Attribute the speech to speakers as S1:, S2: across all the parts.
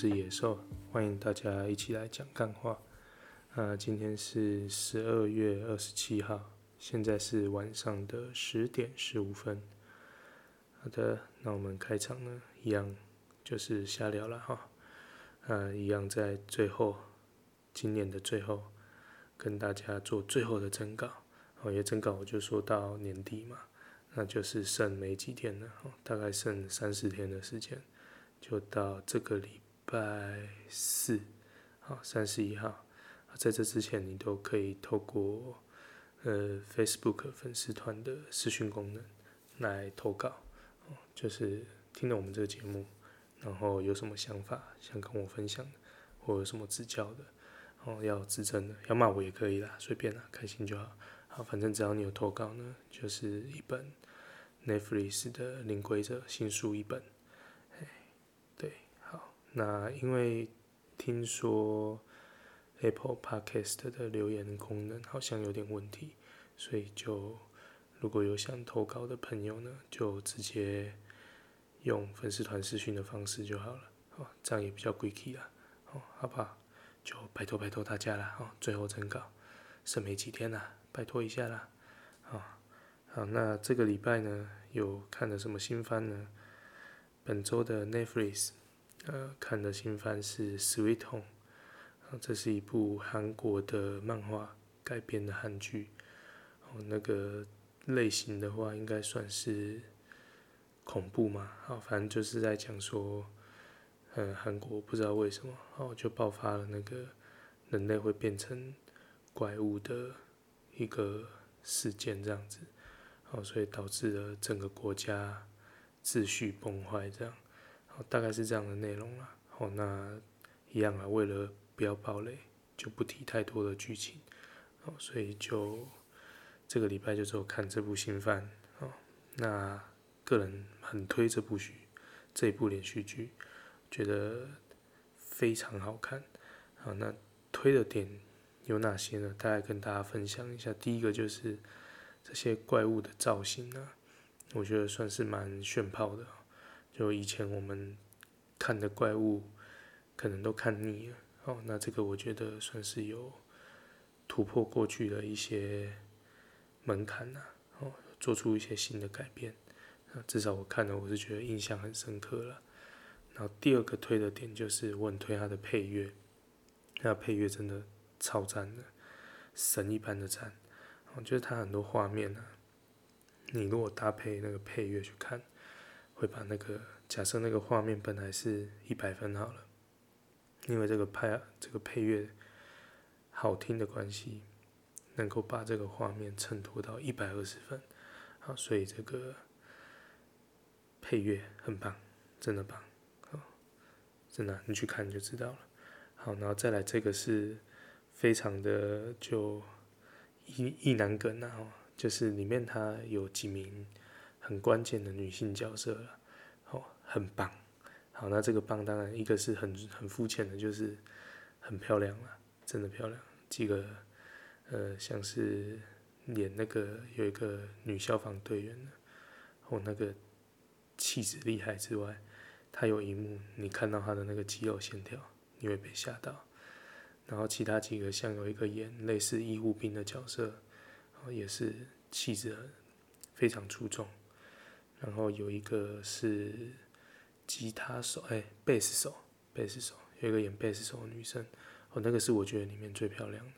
S1: 是野兽，欢迎大家一起来讲干话。呃，今天是十二月二十七号，现在是晚上的十点十五分。好的，那我们开场呢，一样就是瞎聊了哈。呃，一样在最后，今年的最后，跟大家做最后的征稿。哦，因为征稿我就说到年底嘛，那就是剩没几天了，大概剩三四天的时间。就到这个礼拜四，好，三十一号，在这之前你都可以透过呃 Facebook 粉丝团的私讯功能来投稿，就是听了我们这个节目，然后有什么想法想跟我分享的，或有什么指教的，哦，要指正的，要骂我也可以啦，随便啦，开心就好，好，反正只要你有投稿呢，就是一本 Netflix 的《零规则》新书一本。那因为听说 Apple Podcast 的留言功能好像有点问题，所以就如果有想投稿的朋友呢，就直接用粉丝团私讯的方式就好了，哦，这样也比较贵气啦，哦，好不好？就拜托拜托大家啦，哦，最后征稿，剩没几天啦，拜托一下啦，哦，好，那这个礼拜呢，有看了什么新番呢？本周的 Netflix。呃，看的新番是《Sweet Home》，这是一部韩国的漫画改编的韩剧。哦，那个类型的话，应该算是恐怖嘛。好，反正就是在讲说，呃，韩国不知道为什么，哦，就爆发了那个人类会变成怪物的一个事件，这样子。哦，所以导致了整个国家秩序崩坏，这样。大概是这样的内容啦。哦，那一样啊，为了不要爆雷，就不提太多的剧情。哦，所以就这个礼拜就只有看这部新番。哦，那个人很推这部剧，这一部连续剧，觉得非常好看。好，那推的点有哪些呢？大概跟大家分享一下。第一个就是这些怪物的造型啊，我觉得算是蛮炫炮的。就以前我们看的怪物，可能都看腻了哦。那这个我觉得算是有突破过去的一些门槛呐，哦，做出一些新的改变。至少我看了，我是觉得印象很深刻了。然后第二个推的点就是我很推它的配乐，那配乐真的超赞的，神一般的赞。我觉得它很多画面呢，你如果搭配那个配乐去看。会把那个假设那个画面本来是一百分好了，因为这个配这个配乐好听的关系，能够把这个画面衬托到一百二十分，好，所以这个配乐很棒，真的棒，好，真的你去看就知道了。好，然后再来这个是非常的就意意难梗啊，就是里面它有几名。很关键的女性角色了，哦，很棒。好，那这个棒当然一个是很很肤浅的，就是很漂亮了，真的漂亮。几个呃，像是演那个有一个女消防队员的，哦，那个气质厉害之外，她有一幕你看到她的那个肌肉线条，你会被吓到。然后其他几个像有一个演类似医护兵的角色，哦，也是气质非常出众。然后有一个是吉他手，哎，贝斯手，贝斯手，有一个演贝斯手的女生，哦，那个是我觉得里面最漂亮的。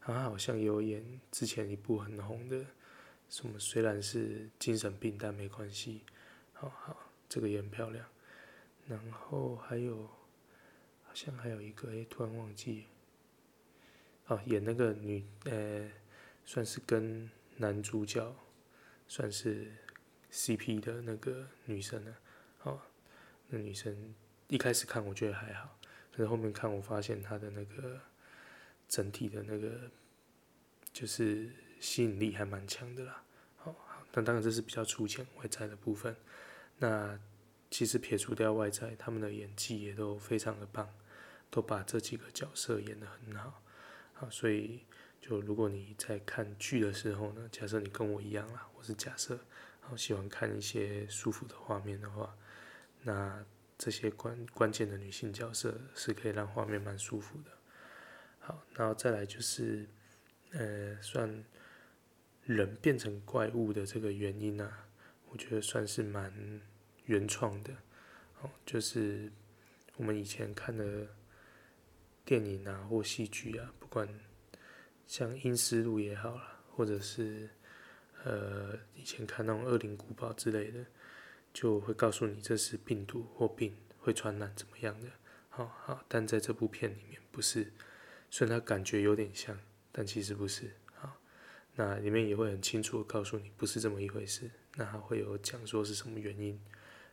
S1: 她好像有演之前一部很红的，什么虽然是精神病，但没关系。好好，这个也很漂亮。然后还有，好像还有一个，哎，突然忘记。哦，演那个女，呃，算是跟男主角，算是。CP 的那个女生呢？哦，那女生一开始看我觉得还好，但是后面看我发现她的那个整体的那个就是吸引力还蛮强的啦。好，但当然这是比较粗浅外在的部分。那其实撇除掉外在，他们的演技也都非常的棒，都把这几个角色演得很好。好，所以就如果你在看剧的时候呢，假设你跟我一样啦，我是假设。然后喜欢看一些舒服的画面的话，那这些关关键的女性角色是可以让画面蛮舒服的。好，然后再来就是，呃，算人变成怪物的这个原因啊，我觉得算是蛮原创的。哦，就是我们以前看的电影啊或戏剧啊，不管像《阴尸路》也好啦，或者是呃以前看那种《恶灵古堡》之类的，就会告诉你这是病毒或病会传染怎么样的。好好，但在这部片里面不是，虽然它感觉有点像，但其实不是。好，那里面也会很清楚的告诉你不是这么一回事。那还会有讲说是什么原因。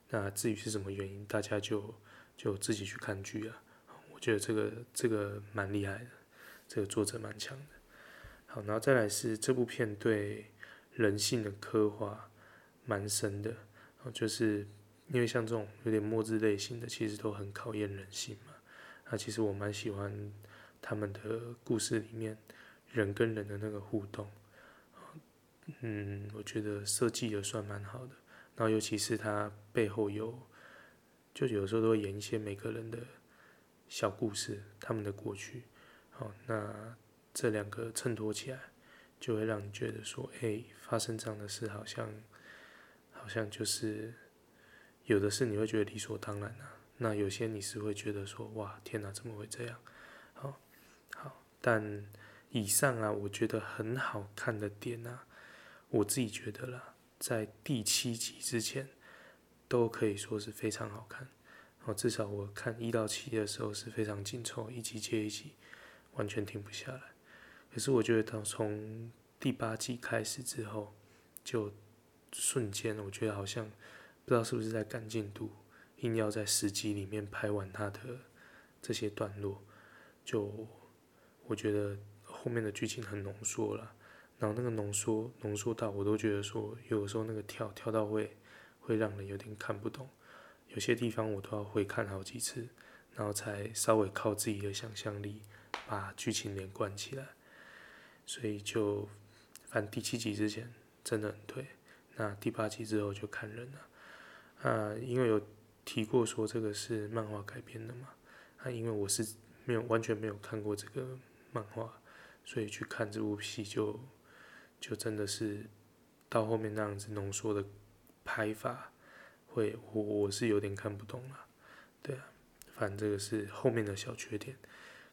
S1: 那至于是什么原因，大家就就自己去看剧啊。我觉得这个这个蛮厉害的，这个作者蛮强的。好，然后再来是这部片对人性的刻画蛮深的。然后就是因为像这种有点末日类型的，其实都很考验人性嘛。那其实我蛮喜欢他们的故事里面人跟人的那个互动。嗯，我觉得设计的算蛮好的。然后，尤其是他背后有，就有时候都会演一些每个人的小故事，他们的过去。好，那这两个衬托起来，就会让你觉得说，哎，发生这样的事，好像，好像就是有的事你会觉得理所当然啊。那有些你是会觉得说，哇，天哪，怎么会这样？好，好，但以上啊，我觉得很好看的点啊，我自己觉得啦。在第七集之前，都可以说是非常好看。哦，至少我看一到七的时候是非常紧凑，一集接一集，完全停不下来。可是我觉得到从第八季开始之后，就瞬间，我觉得好像不知道是不是在赶进度，硬要在十集里面拍完它的这些段落，就我觉得后面的剧情很浓缩了。然后那个浓缩浓缩到，我都觉得说，有时候那个跳跳到会会让人有点看不懂，有些地方我都要会看好几次，然后才稍微靠自己的想象力把剧情连贯起来。所以就反正第七集之前真的很推，那第八集之后就看人了。啊，因为有提过说这个是漫画改编的嘛，啊，因为我是没有完全没有看过这个漫画，所以去看这部戏就。就真的是到后面那样子浓缩的拍法，会我我是有点看不懂了，对啊，反正这个是后面的小缺点，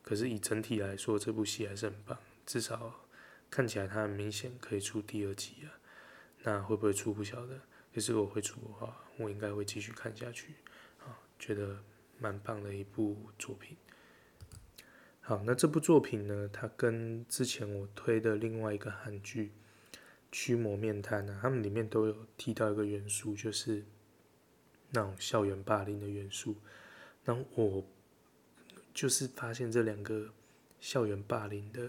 S1: 可是以整体来说，这部戏还是很棒，至少看起来它很明显可以出第二集啊，那会不会出不晓得？可是如果会出的话，我应该会继续看下去，啊，觉得蛮棒的一部作品。好，那这部作品呢，它跟之前我推的另外一个韩剧《驱魔面摊》啊，他们里面都有提到一个元素，就是那种校园霸凌的元素。那我就是发现这两个校园霸凌的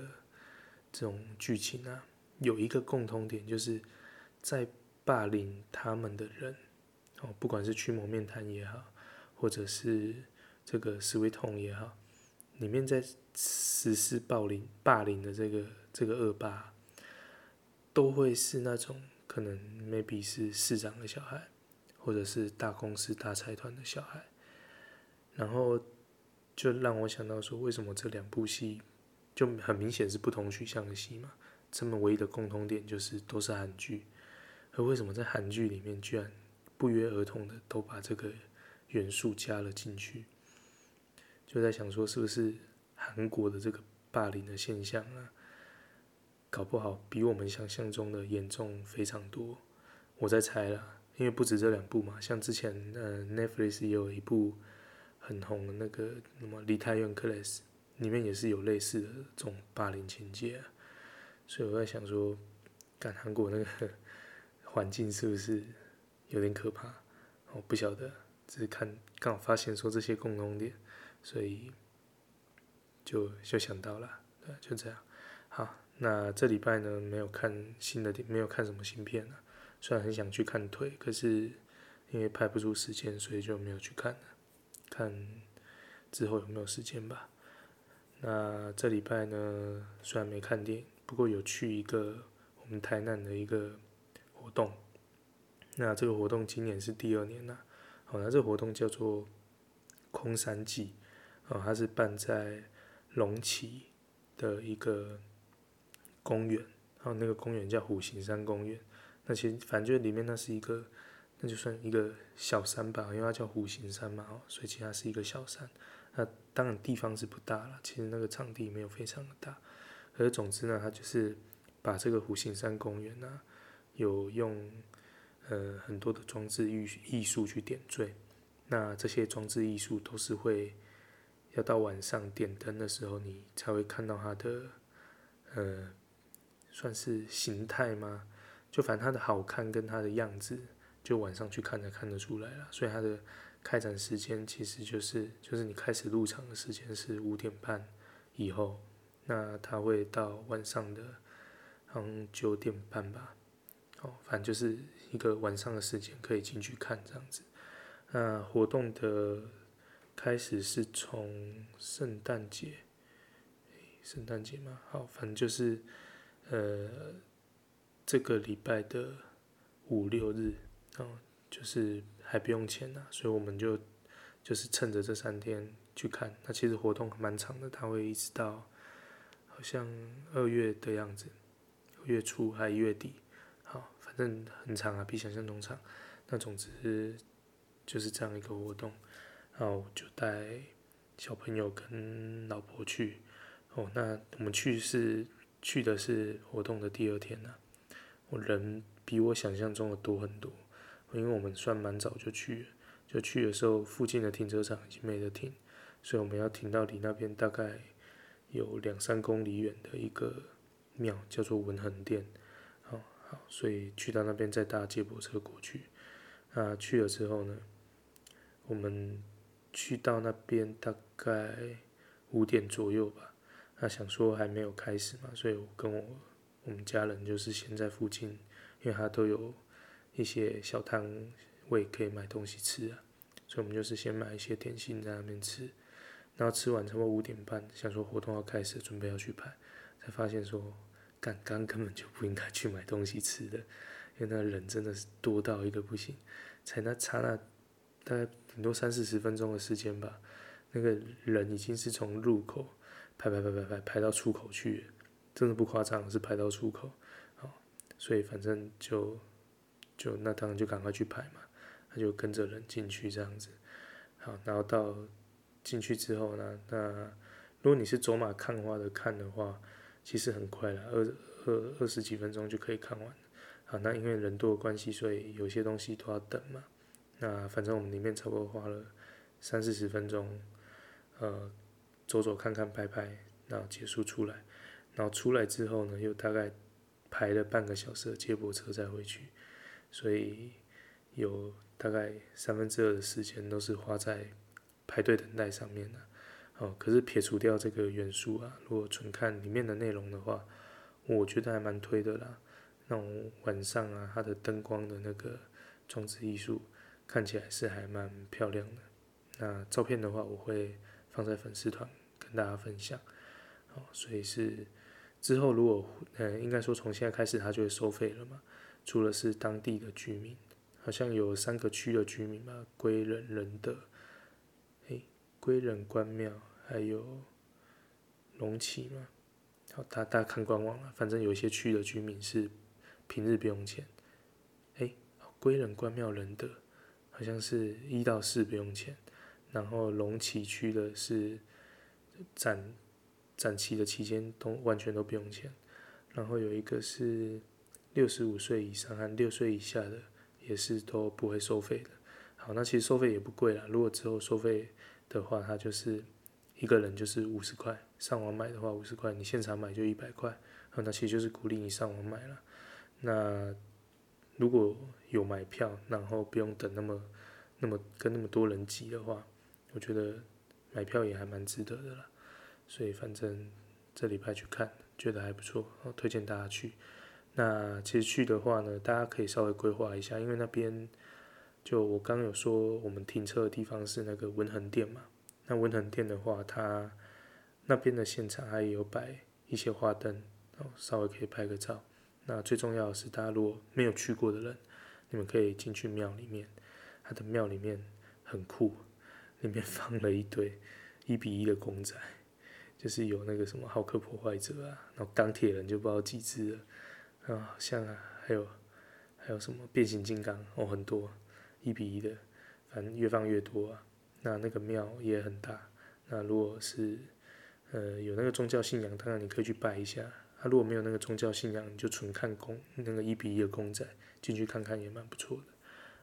S1: 这种剧情啊，有一个共通点，就是在霸凌他们的人，哦，不管是驱魔面瘫也好，或者是这个 Sweet Home 也好。里面在实施暴凌、霸凌的这个这个恶霸，都会是那种可能 maybe 是市长的小孩，或者是大公司大财团的小孩，然后就让我想到说，为什么这两部戏就很明显是不同取向的戏嘛？这么唯一的共同点就是都是韩剧，而为什么在韩剧里面居然不约而同的都把这个元素加了进去？就在想说，是不是韩国的这个霸凌的现象啊，搞不好比我们想象中的严重非常多。我在猜啦，因为不止这两部嘛，像之前呃 Netflix 也有一部很红的那个什么《梨泰院 Class》，里面也是有类似的这种霸凌情节啊。所以我在想说，赶韩国那个 环境是不是有点可怕？我不晓得，只是看刚好发现说这些共同点。所以就就想到了，对，就这样。好，那这礼拜呢，没有看新的，没有看什么新片了。虽然很想去看腿，可是因为排不出时间，所以就没有去看了。看之后有没有时间吧。那这礼拜呢，虽然没看电影，不过有去一个我们台南的一个活动。那这个活动今年是第二年了。好，那这个活动叫做空山祭，哦，它是办在龙崎的一个公园，然后那个公园叫虎形山公园。那其实反正就里面那是一个，那就算一个小山吧，因为它叫虎形山嘛，哦，所以其实它是一个小山。那当然地方是不大了，其实那个场地没有非常的大。可是总之呢，它就是把这个虎形山公园呢，有用呃很多的装置艺艺术去点缀。那这些装置艺术都是会要到晚上点灯的时候，你才会看到它的呃算是形态吗？就反正它的好看跟它的样子，就晚上去看才看得出来了。所以它的开展时间其实就是就是你开始入场的时间是五点半以后，那它会到晚上的嗯九点半吧。哦，反正就是一个晚上的时间可以进去看这样子。那活动的开始是从圣诞节，圣诞节嘛，好，反正就是呃。这个礼拜的五六日，哦，就是还不用钱呐，所以我们就就是趁着这三天去看。那其实活动蛮长的，它会一直到好像二月的样子，月初还月底，好，反正很长啊，比想象中长。那总之就是这样一个活动，然后就带小朋友跟老婆去。哦，那我们去是去的是活动的第二天呢。我人比我想象中的多很多，因为我们算蛮早就去了，就去的时候附近的停车场已经没得停，所以我们要停到离那边大概有两三公里远的一个庙，叫做文横殿。好，好，所以去到那边再搭接驳车过去。啊，去了之后呢，我们去到那边大概五点左右吧。那想说还没有开始嘛，所以我跟我。我们家人就是先在附近，因为他都有一些小摊位可以买东西吃啊，所以我们就是先买一些点心在那边吃，然后吃完差不多五点半，想说活动要开始，准备要去排，才发现说，刚刚根本就不应该去买东西吃的，因为那人真的是多到一个不行，才那差那大概顶多三四十分钟的时间吧，那个人已经是从入口排排排排排排到出口去。真的不夸张，是排到出口，好，所以反正就就那当然就赶快去排嘛，他就跟着人进去这样子，好，然后到进去之后呢，那如果你是走马看花的看的话，其实很快了，二二二十几分钟就可以看完，好，那因为人多的关系，所以有些东西都要等嘛，那反正我们里面差不多花了三四十分钟，呃，走走看看拍拍，然后结束出来。然后出来之后呢，又大概排了半个小时的接驳车再回去，所以有大概三分之二的时间都是花在排队等待上面的。哦，可是撇除掉这个元素啊，如果纯看里面的内容的话，我觉得还蛮推的啦。那晚上啊，它的灯光的那个装置艺术看起来是还蛮漂亮的。那照片的话，我会放在粉丝团跟大家分享。哦，所以是。之后，如果呃，应该说从现在开始，它就会收费了嘛。除了是当地的居民，好像有三个区的居民嘛，归仁、仁德，诶，归仁关庙，还有龙崎嘛。好，大大家看官网了，反正有一些区的居民是平日不用钱。诶，归仁关庙仁德，好像是一到四不用钱，然后龙崎区的是展。展期的期间都完全都不用钱，然后有一个是六十五岁以上和六岁以下的也是都不会收费的。好，那其实收费也不贵啦。如果之后收费的话，它就是一个人就是五十块，上网买的话五十块，你现场买就一百块。好，那其实就是鼓励你上网买了。那如果有买票，然后不用等那么那么跟那么多人挤的话，我觉得买票也还蛮值得的啦。所以反正这礼拜去看，觉得还不错，推荐大家去。那其实去的话呢，大家可以稍微规划一下，因为那边就我刚有说，我们停车的地方是那个文横殿嘛。那文横殿的话，它那边的现场还有摆一些花灯，稍微可以拍个照。那最重要的是，大家如果没有去过的人，你们可以进去庙里面，它的庙里面很酷。里面 放了一堆一比一的公仔，就是有那个什么浩克破坏者啊，然后钢铁人就不知道几只了，啊，像啊，还有还有什么变形金刚哦，很多一比一的，反正越放越多啊。那那个庙也很大，那如果是呃有那个宗教信仰，当然你可以去拜一下。他、啊、如果没有那个宗教信仰，你就纯看公那个一比一的公仔进去看看也蛮不错的。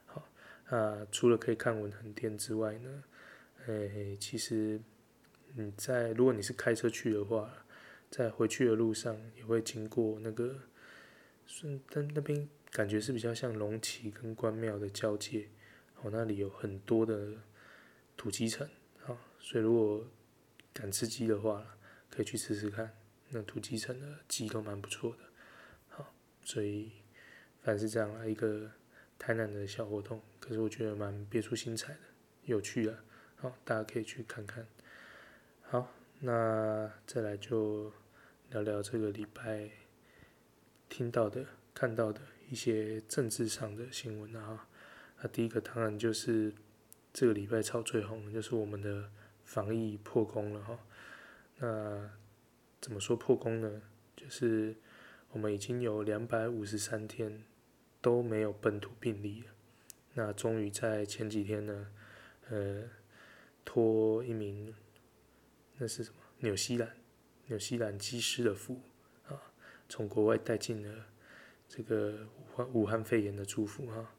S1: 好，啊，除了可以看文衡殿之外呢，诶、欸，其实你在如果你是开车去的话，在回去的路上也会经过那个顺，但那边感觉是比较像龙崎跟关庙的交界，哦，那里有很多的土鸡城，好，所以如果敢吃鸡的话，可以去吃吃看。那土鸡城的鸡都蛮不错的，好，所以反正是这样啊，一个台南的小活动，可是我觉得蛮别出心裁的，有趣的，好，大家可以去看看。好，那再来就聊聊这个礼拜听到的、看到的一些政治上的新闻啊。那第一个当然就是这个礼拜炒最红，就是我们的防疫破功了哈。那怎么说破功呢？就是我们已经有两百五十三天都没有本土病例了。那终于在前几天呢，呃，托一名那是什么？纽西兰纽西兰机师的福，从国外带进了这个武汉武汉肺炎的祝福哈，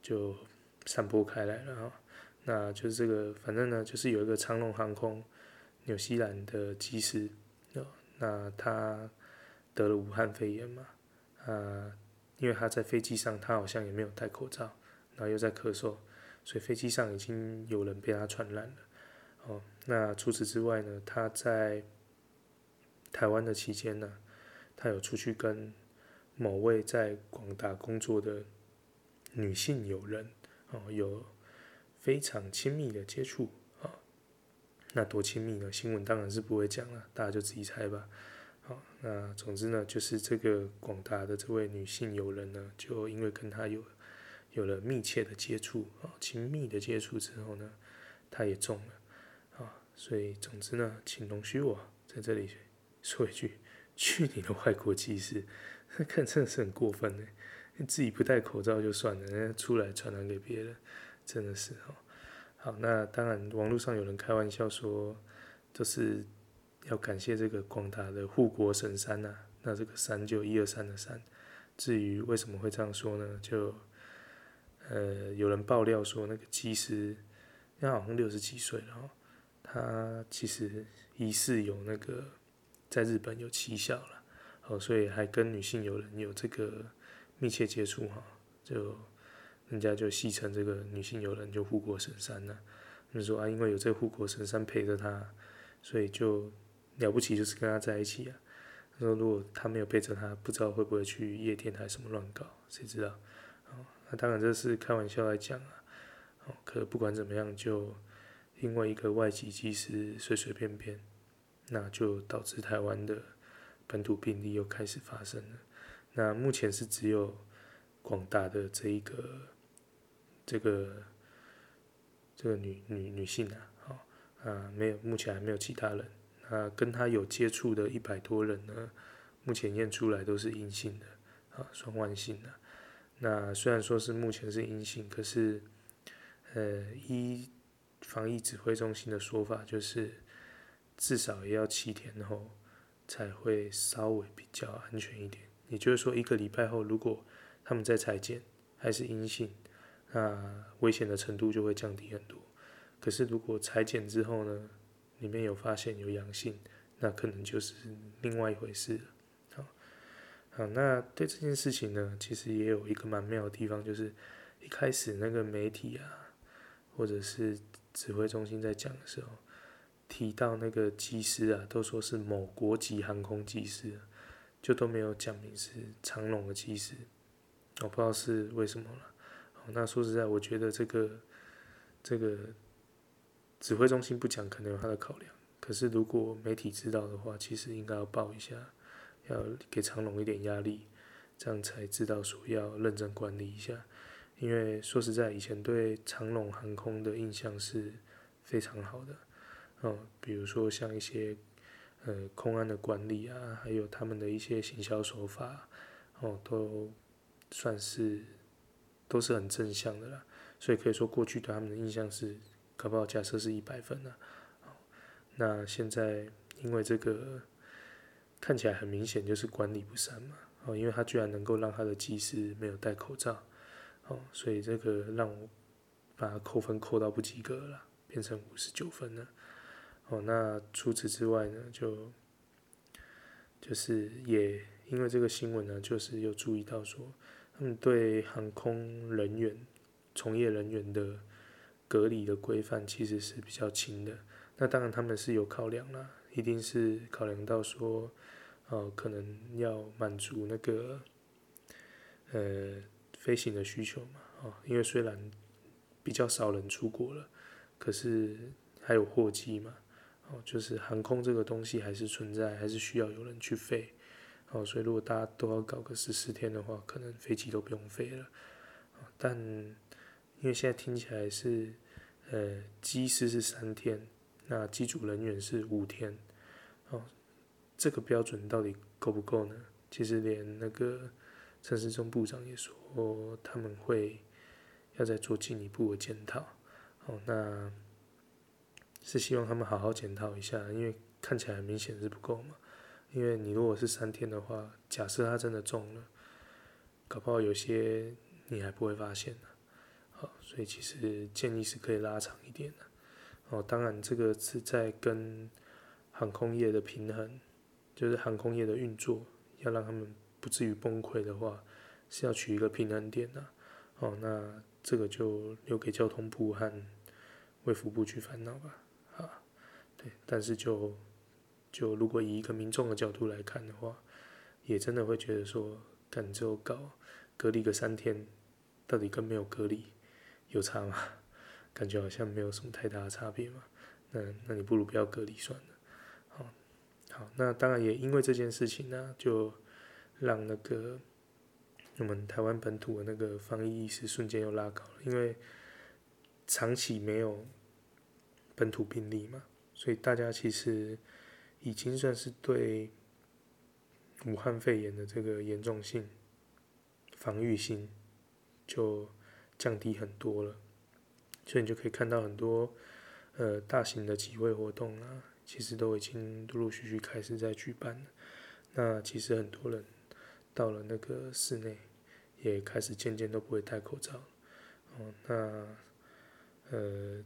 S1: 就散播开来了哈。那就是这个，反正呢，就是有一个长荣航空纽西兰的机师。那他得了武汉肺炎嘛？啊，因为他在飞机上，他好像也没有戴口罩，然后又在咳嗽，所以飞机上已经有人被他传染了。哦，那除此之外呢，他在台湾的期间呢，他有出去跟某位在广达工作的女性友人哦，有非常亲密的接触啊。那多亲密呢？新闻当然是不会讲了，大家就自己猜吧。好，那总之呢，就是这个广达的这位女性友人呢，就因为跟他有有了密切的接触啊，亲密的接触之后呢，他也中了啊。所以总之呢，请容许我在这里说一句：去你的外国技师！看真的是很过分呢，你自己不戴口罩就算了，人家出来传染给别人，真的是哦。好，那当然，网络上有人开玩笑说，就是要感谢这个广大的护国神山呐、那这个山就一二三的山。至于为什么会这样说呢？就呃，有人爆料说，那个技师，他好像六十几岁了，然后他其实疑似有那个在日本有奇效了，哦，所以还跟女性友人有这个密切接触哈，就。人家就戏称这个女性友人就护国神山了，他们说啊，因为有这护国神山陪着他，所以就了不起，就是跟他在一起啊。他说如果他没有陪着他，不知道会不会去夜店还是什么乱搞，谁知道？哦，那当然这是开玩笑来讲啊。哦，可不管怎么样，就因为一个外籍技师随随便便，那就导致台湾的本土病例又开始发生了。那目前是只有广大的这一个。这个这个女女女性啊，好啊，没有，目前还没有其他人。啊，跟她有接触的一百多人呢，目前验出来都是阴性的，啊，双万幸的。那虽然说是目前是阴性，可是，呃，一防疫指挥中心的说法，就是至少也要七天后才会稍微比较安全一点。也就是说，一个礼拜后，如果他们再采检还是阴性。那危险的程度就会降低很多。可是如果采检之后呢，里面有发现有阳性，那可能就是另外一回事了。好，好，那对这件事情呢，其实也有一个蛮妙的地方，就是一开始那个媒体啊，或者是指挥中心在讲的时候，提到那个机师啊，都说是某国籍航空机师，就都没有讲明是长龙的机师，我不知道是为什么了。那说实在，我觉得这个这个指挥中心不讲，可能有他的考量。可是如果媒体知道的话，其实应该要报一下，要给长龙一点压力，这样才知道说要认真管理一下。因为说实在，以前对长龙航空的印象是非常好的，哦，比如说像一些呃空安的管理啊，还有他们的一些行销手法，哦，都算是都是很正向的啦。所以可以说过去对他们的印象是，搞不好假设是一百分呢，啊，那现在因为这个看起来很明显就是管理不善嘛，哦，因为他居然能够让他的技师没有戴口罩，哦，所以这个让我。把他扣分扣到不及格了，变成五十九分了。哦，那除此之外呢，就就是也因为这个新闻呢，就是有注意到说，他们对航空人员、从业人员的隔离的规范其实是比较轻的。那当然他们是有考量啦，一定是考量到说，哦，可能要满足那个呃飞行的需求嘛，哦，因为虽然。比较少人出国了，可是还有货机嘛，哦，就是航空这个东西还是存在，还是需要有人去飞，哦，所以如果大家都要搞个十四天的话，可能飞机都不用飞了，但因为现在听起来是，呃，机师是三天，那机组人员是五天，哦，这个标准到底够不够呢？其实连那个陈时中部长也说他们会。要再做进一步的检讨，哦，那是希望他们好好检讨一下，因为看起来很明显是不够嘛。因为你如果是三天的话，假设他真的中了，搞不好有些你还不会发现呢。好，所以其实建议是可以拉长一点的。哦，当然这个是在跟航空业的平衡，就是航空业的运作，要让他们不至于崩溃的话，是要取一个平衡点的。哦，那。这个就留给交通部和卫福部去烦恼吧，对，但是就就如果以一个民众的角度来看的话，也真的会觉得说，干之后搞隔离个三天，到底跟没有隔离有差吗？感觉好像没有什么太大的差别嘛。那那你不如不要隔离算了。好，好，那当然也因为这件事情呢，就让那个。我们台湾本土的那个防疫意识瞬间又拉高了，因为长期没有本土病例嘛，所以大家其实已经算是对武汉肺炎的这个严重性、防御性就降低很多了，所以你就可以看到很多呃大型的集会活动啊，其实都已经陆陆续续开始在举办了。那其实很多人到了那个室内。也开始渐渐都不会戴口罩，哦，那呃，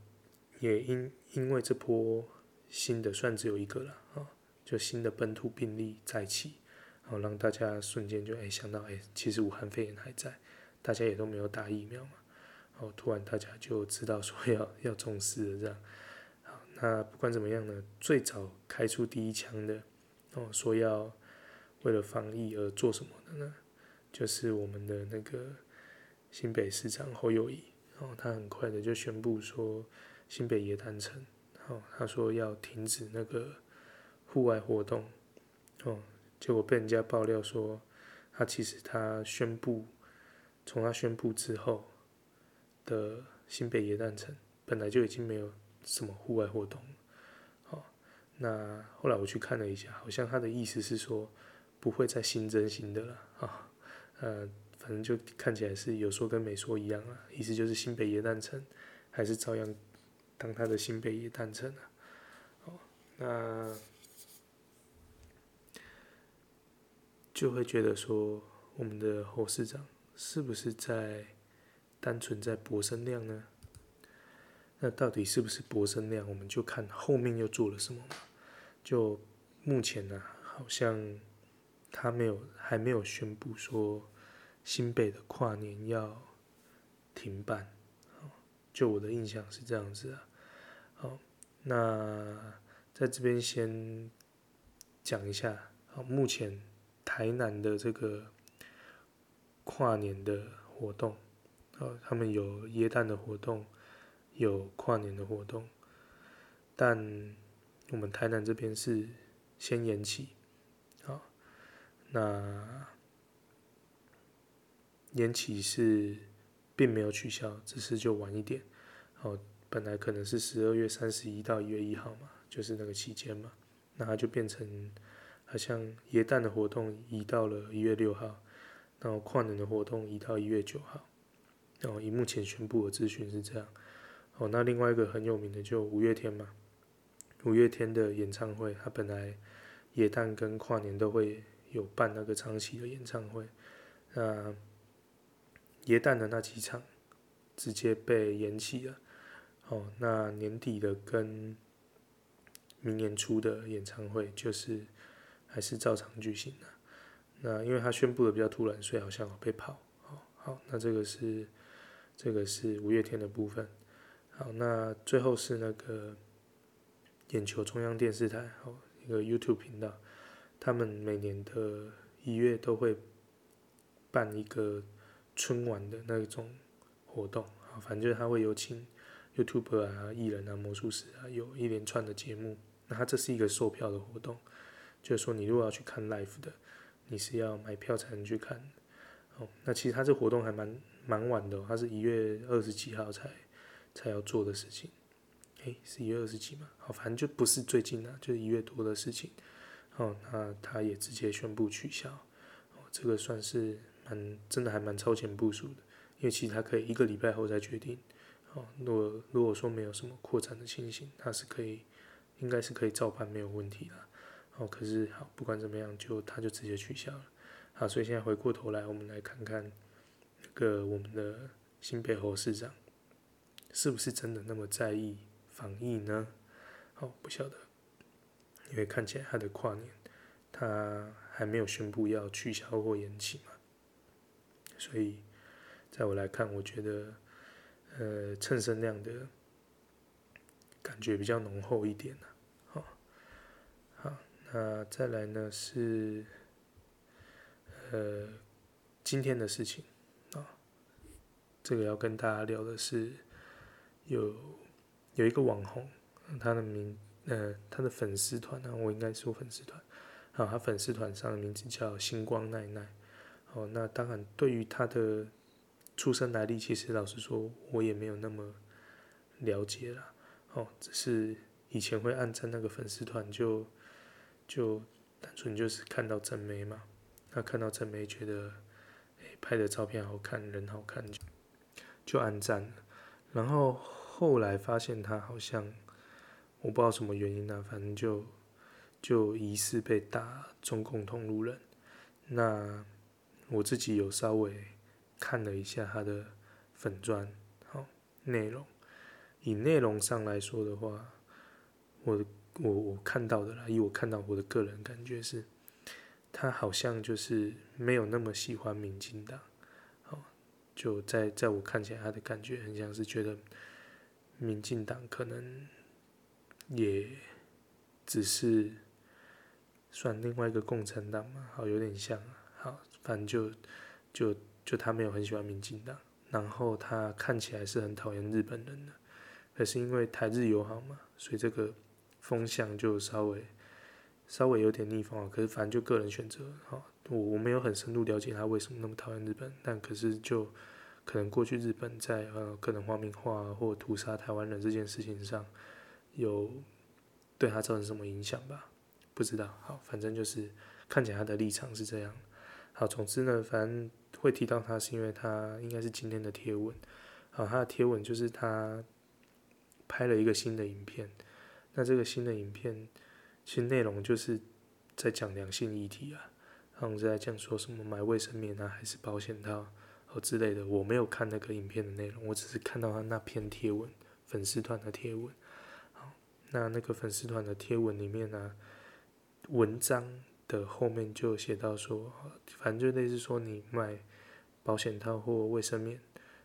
S1: 也因因为这波新的算只有一个了，啊、就新的本土病例再起，然后让大家瞬间就哎想到哎，其实武汉肺炎还在，大家也都没有打疫苗嘛，然后突然大家就知道说要 要重视了这样，好，那不管怎么样呢，最早开出第一枪的，哦，说要为了防疫而做什么的呢？就是我们的那个新北市长侯友宜，哦，他很快的就宣布说，新北耶诞城，哦，他说要停止那个户外活动，哦，结果被人家爆料说，他其实他宣布，从他宣布之后的新北耶诞城本来就已经没有什么户外活动了，哦，那后来我去看了一下，好像他的意思是说，不会再新增新的了，啊、哦。呃，反正就看起来是有说跟没说一样啊，意思就是新北耶诞城还是照样当他的新北也诞城啊。哦，那就会觉得说，我们的侯市长是不是在单纯在博声量呢？那到底是不是博声量？我们就看后面又做了什么嘛。就目前呢，好像他没有还没有宣布说。新北的跨年要停办，就我的印象是这样子啊。好，那在这边先讲一下，好，目前台南的这个跨年的活动，哦，他们有耶诞的活动，有跨年的活动，但我们台南这边是先延期，好，那。延期是并没有取消，只是就晚一点，哦，本来可能是十二月三十一到一月一号嘛，就是那个期间嘛，那它就变成好像耶诞的活动移到了一月六号，然后跨年的活动移到一月九号，然后以目前宣布的资讯是这样。哦，那另外一个很有名的就五月天嘛，五月天的演唱会，它本来耶诞跟跨年都会有办那个长期的演唱会，那耶诞的那几场直接被延期了。哦，那年底的跟明年初的演唱会就是还是照常举行的。那因为他宣布的比较突然，所以好像被跑。好，好，那这个是这个是五月天的部分。好，那最后是那个眼球中央电视台，哦，一个 YouTube 频道，他们每年的一月都会办一个春晚的那种活动。啊，反正就是他会有请。YouTuber 啊，艺人啊，魔术师啊，有一连串的节目。那它这是一个售票的活动，就是说你如果要去看 live 的，你是要买票才能去看。哦，那其实它这活动还蛮蛮晚的，它是一月二十几号才才要做的事情。诶，是一月二十几嘛？好，反正就不是最近啊，就是一月多的事情。哦，那他也直接宣布取消。哦，这个算是蛮真的，还蛮超前部署的，因为其实他可以一个礼拜后再决定。哦，如果如果说没有什么扩展的情形，它是可以，应该是可以照办没有问题的。哦，可是好，不管怎么样，就它就直接取消了。好，所以现在回过头来，我们来看看那个我们的新北侯市长是不是真的那么在意防疫呢？哦，不晓得，因为看起来他的跨年他还没有宣布要取消或延期嘛，所以在我来看，我觉得。呃，蹭声量的感觉比较浓厚一点呢。好，好，那再来呢是呃今天的事情啊，这个要跟大家聊的是有有一个网红，他的名呃他的粉丝团呢，我应该说粉丝团，啊，他粉丝团上的名字叫星光奈奈。哦，那当然对于他的。出生来历，其实老实说，我也没有那么了解啦。哦，只是以前会按赞那个粉丝团，就就单纯就是看到正妹嘛。那看到正妹，觉得诶拍的照片好看，人好看，就就按赞。然后后来发现他好像我不知道什么原因呢，反正就就疑似被打中共同路人。那我自己有稍微。看了一下他的粉专，好内容，以内容上来说的话，我我我看到的啦，以我看到我的个人感觉是，他好像就是没有那么喜欢民进党，好，就在在我看起来，他的感觉很像是觉得民进党可能也只是算另外一个共产党嘛，好有点像，好反正就就。就他没有很喜欢民进党，然后他看起来是很讨厌日本人的，可是因为台日友好嘛，所以这个风向就稍微稍微有点逆风啊。可是反正就个人选择，哈，我我没有很深入了解他为什么那么讨厌日本，但可是就可能过去日本在呃可能皇民化或屠杀台湾人这件事情上有对他造成什么影响吧？不知道，好，反正就是看起来他的立场是这样。好，总之呢，反正。会提到他是因为他应该是今天的贴文，好，他的贴文就是他拍了一个新的影片，那这个新的影片其实内容就是在讲两性议题啊，然后在讲说什么买卫生棉啊还是保险套哦之类的，我没有看那个影片的内容，我只是看到他那篇贴文，粉丝团的贴文，好，那那个粉丝团的贴文里面呢，文章的后面就写到说，反正就类似说你买。保险套或卫生棉，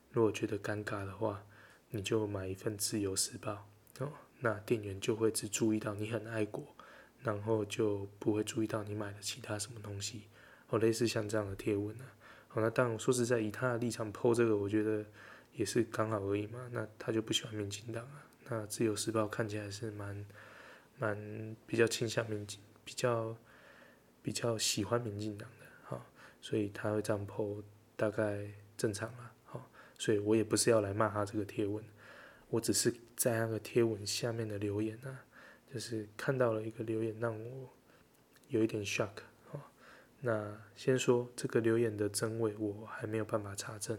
S1: 如果觉得尴尬的话，你就买一份《自由时报》哦，那店员就会只注意到你很爱国，然后就不会注意到你买了其他什么东西哦，类似像这样的贴文啊。好，那当然说实在，以他的立场剖这个，我觉得也是刚好而已嘛。那他就不喜欢民进党啊。那《自由时报》看起来是蛮蛮比较倾向民进，比较比较喜欢民进党的，好，所以他会这样 po。大概正常了，好，所以我也不是要来骂他这个贴文，我只是在那个贴文下面的留言啊，就是看到了一个留言让我有一点 shock 哦。那先说这个留言的真伪，我还没有办法查证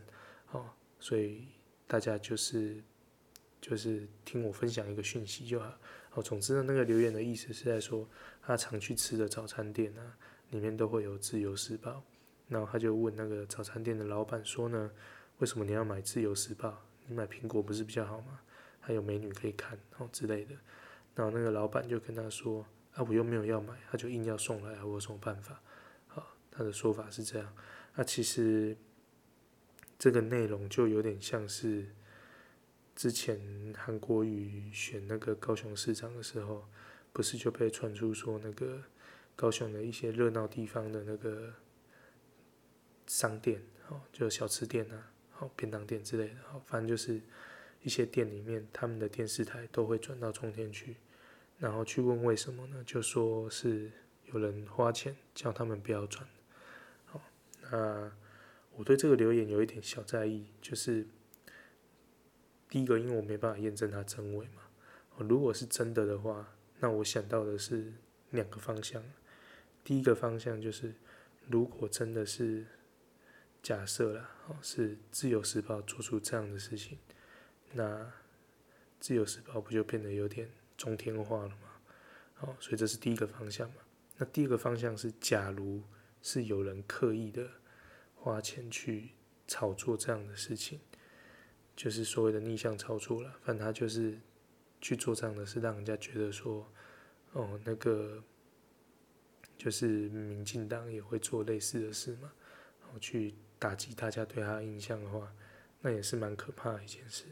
S1: 哦，所以大家就是就是听我分享一个讯息就好。哦，总之呢，那个留言的意思是在说，他常去吃的早餐店啊，里面都会有自由时报。然后他就问那个早餐店的老板说呢，为什么你要买自由时报？你买苹果不是比较好吗？还有美女可以看哦之类的。然后那个老板就跟他说，啊，我又没有要买，他就硬要送来，我有什么办法？好，他的说法是这样。那其实这个内容就有点像是之前韩国瑜选那个高雄市长的时候，不是就被传出说那个高雄的一些热闹地方的那个。商店，哦，就小吃店啊，哦，便当店之类的，哦，反正就是一些店里面，他们的电视台都会转到中天去，然后去问为什么呢？就说是有人花钱叫他们不要转。好，那我对这个留言有一点小在意，就是第一个，因为我没办法验证它真伪嘛。哦，如果是真的的话，那我想到的是两个方向。第一个方向就是，如果真的是。假设啦，哦，是自由时报做出这样的事情，那自由时报不就变得有点中天化了吗？哦，所以这是第一个方向嘛。那第二个方向是，假如是有人刻意的花钱去炒作这样的事情，就是所谓的逆向操作了。反正他就是去做这样的事，让人家觉得说，哦，那个就是民进党也会做类似的事嘛，然后去。打击大家对他的印象的话，那也是蛮可怕的一件事。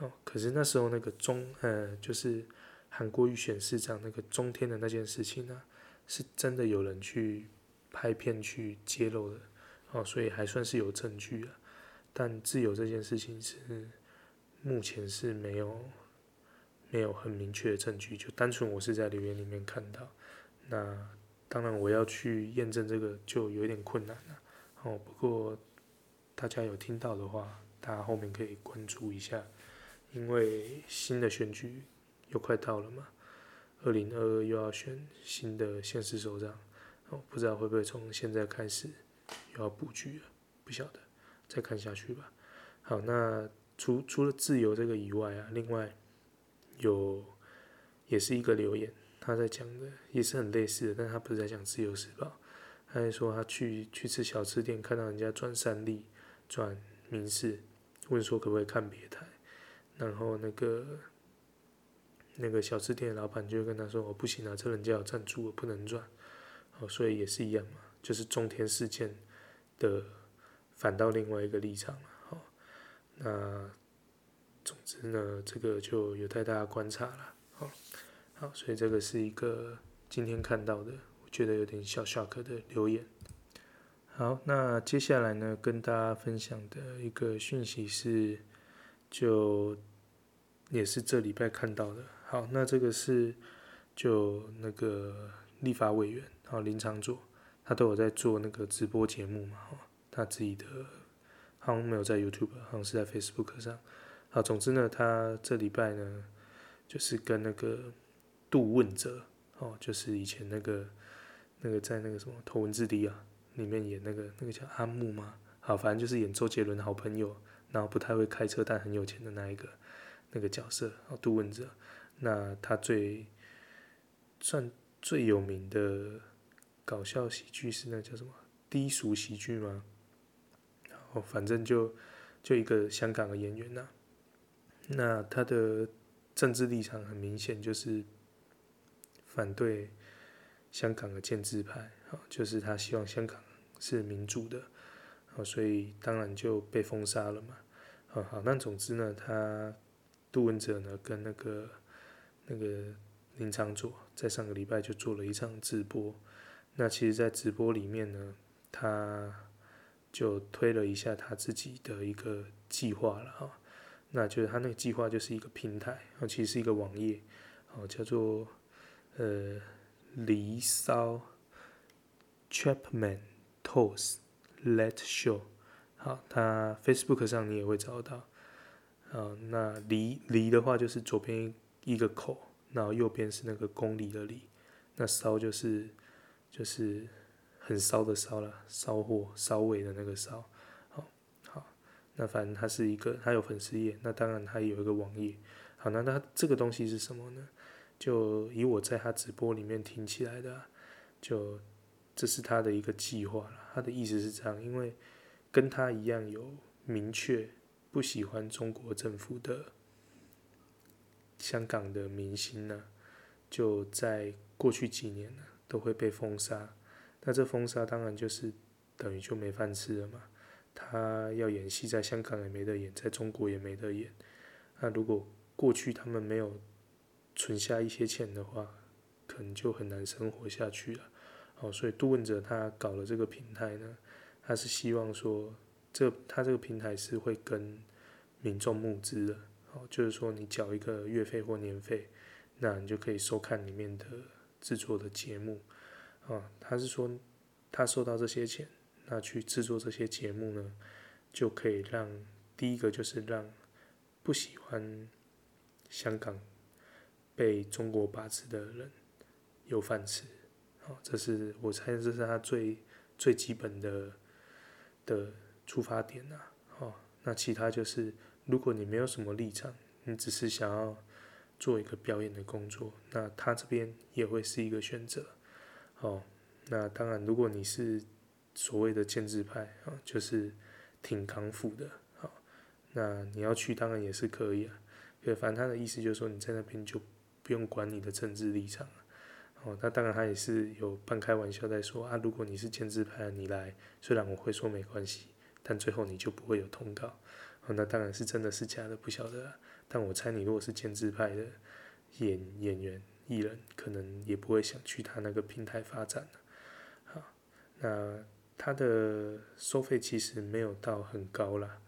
S1: 哦，可是那时候那个中呃，就是韩国瑜选市长那个中天的那件事情呢、是真的有人去拍片去揭露的，哦，所以还算是有证据啊。但自由这件事情是目前是没有没有很明确的证据，就单纯我是在留言里面看到。那当然我要去验证这个就有点困难了。哦，不过大家有听到的话，大家后面可以关注一下，因为新的选举又快到了嘛，二零二二又要选新的县市首长，哦，不知道会不会从现在开始又要布局了，不晓得，再看下去吧。好，那除除了自由这个以外啊，另外有也是一个留言，他在讲的也是很类似的，但他不是在讲自由时报。他还说他去去吃小吃店，看到人家转三立、转民视，问说可不可以看别台，然后那个那个小吃店的老板就跟他说：“我不行啊，这人家有赞助，我不能转。”哦，所以也是一样嘛，就是中天事件的反到另外一个立场了。好，那总之呢，这个就有待大家观察了。好，好，所以这个是一个今天看到的。我觉得有点小 shock 的留言。好，那接下来呢，跟大家分享的一个讯息是，就也是这礼拜看到的。好，那这个是就那个立法委员，好林长佐，他都有在做那个直播节目嘛，他自己的好像没有在 YouTube，好像是在 Facebook 上。好，总之呢，他这礼拜呢，就是跟那个杜汶泽，哦，就是以前那个。那个在那个什么《头文字 D》啊，里面演那个那个叫阿木吗？好，反正就是演周杰伦的好朋友，然后不太会开车但很有钱的那一个那个角色，哦，杜汶泽。那他最算最有名的搞笑喜剧是那叫什么低俗喜剧吗？哦反正就就一个香港的演员呐、啊。那他的政治立场很明显，就是反对。香港的建制派，就是他希望香港是民主的，所以当然就被封杀了嘛。啊好，那总之呢，他杜汶泽呢跟那个那个林昌佐在上个礼拜就做了一场直播。那其实，在直播里面呢，他就推了一下他自己的一个计划了哈。那就是他那个计划就是一个平台，啊其实是一个网页，哦，叫做呃。离骚 Chapman Toast Let Show，好，他 Facebook 上你也会找到，啊，那离离的话就是左边一个口，然后右边是那个公里的里，那骚就是就是很烧的烧啦，烧货烧尾的那个烧。好，好，那反正他是一个，他有粉丝页，那当然他有一个网页。好，那它这个东西是什么呢？就以我在他直播里面听起来的，就这是他的一个计划了。他的意思是这样，因为跟他一样有明确不喜欢中国政府的香港的明星呢，就在过去几年呢都会被封杀。那这封杀当然就是等于就没饭吃了嘛。他要演戏在香港也没得演，在中国也没得演。那如果过去他们没有存下一些钱的话，可能就很难生活下去了。哦，所以杜汶泽他搞了这个平台呢，他是希望说，这他这个平台是会跟民众募资的。哦，就是说你缴一个月费或年费，那你就可以收看里面的制作的节目。啊，他是说他收到这些钱，那去制作这些节目呢，就可以让第一个就是让不喜欢香港。被中国把持的人有饭吃，好，这是我猜这是他最最基本的的出发点呐，好，那其他就是如果你没有什么立场，你只是想要做一个表演的工作，那他这边也会是一个选择，哦，那当然如果你是所谓的建制派啊，就是挺港府的，好，那你要去当然也是可以啊，对，反正他的意思就是说你在那边就。不用管你的政治立场了，哦，那当然他也是有半开玩笑在说啊，如果你是建制派，你来，虽然我会说没关系，但最后你就不会有通告，哦，那当然是真的是假的不晓得，但我猜你如果是建制派的演演员艺人，可能也不会想去他那个平台发展，好，那他的收费其实没有到很高啦，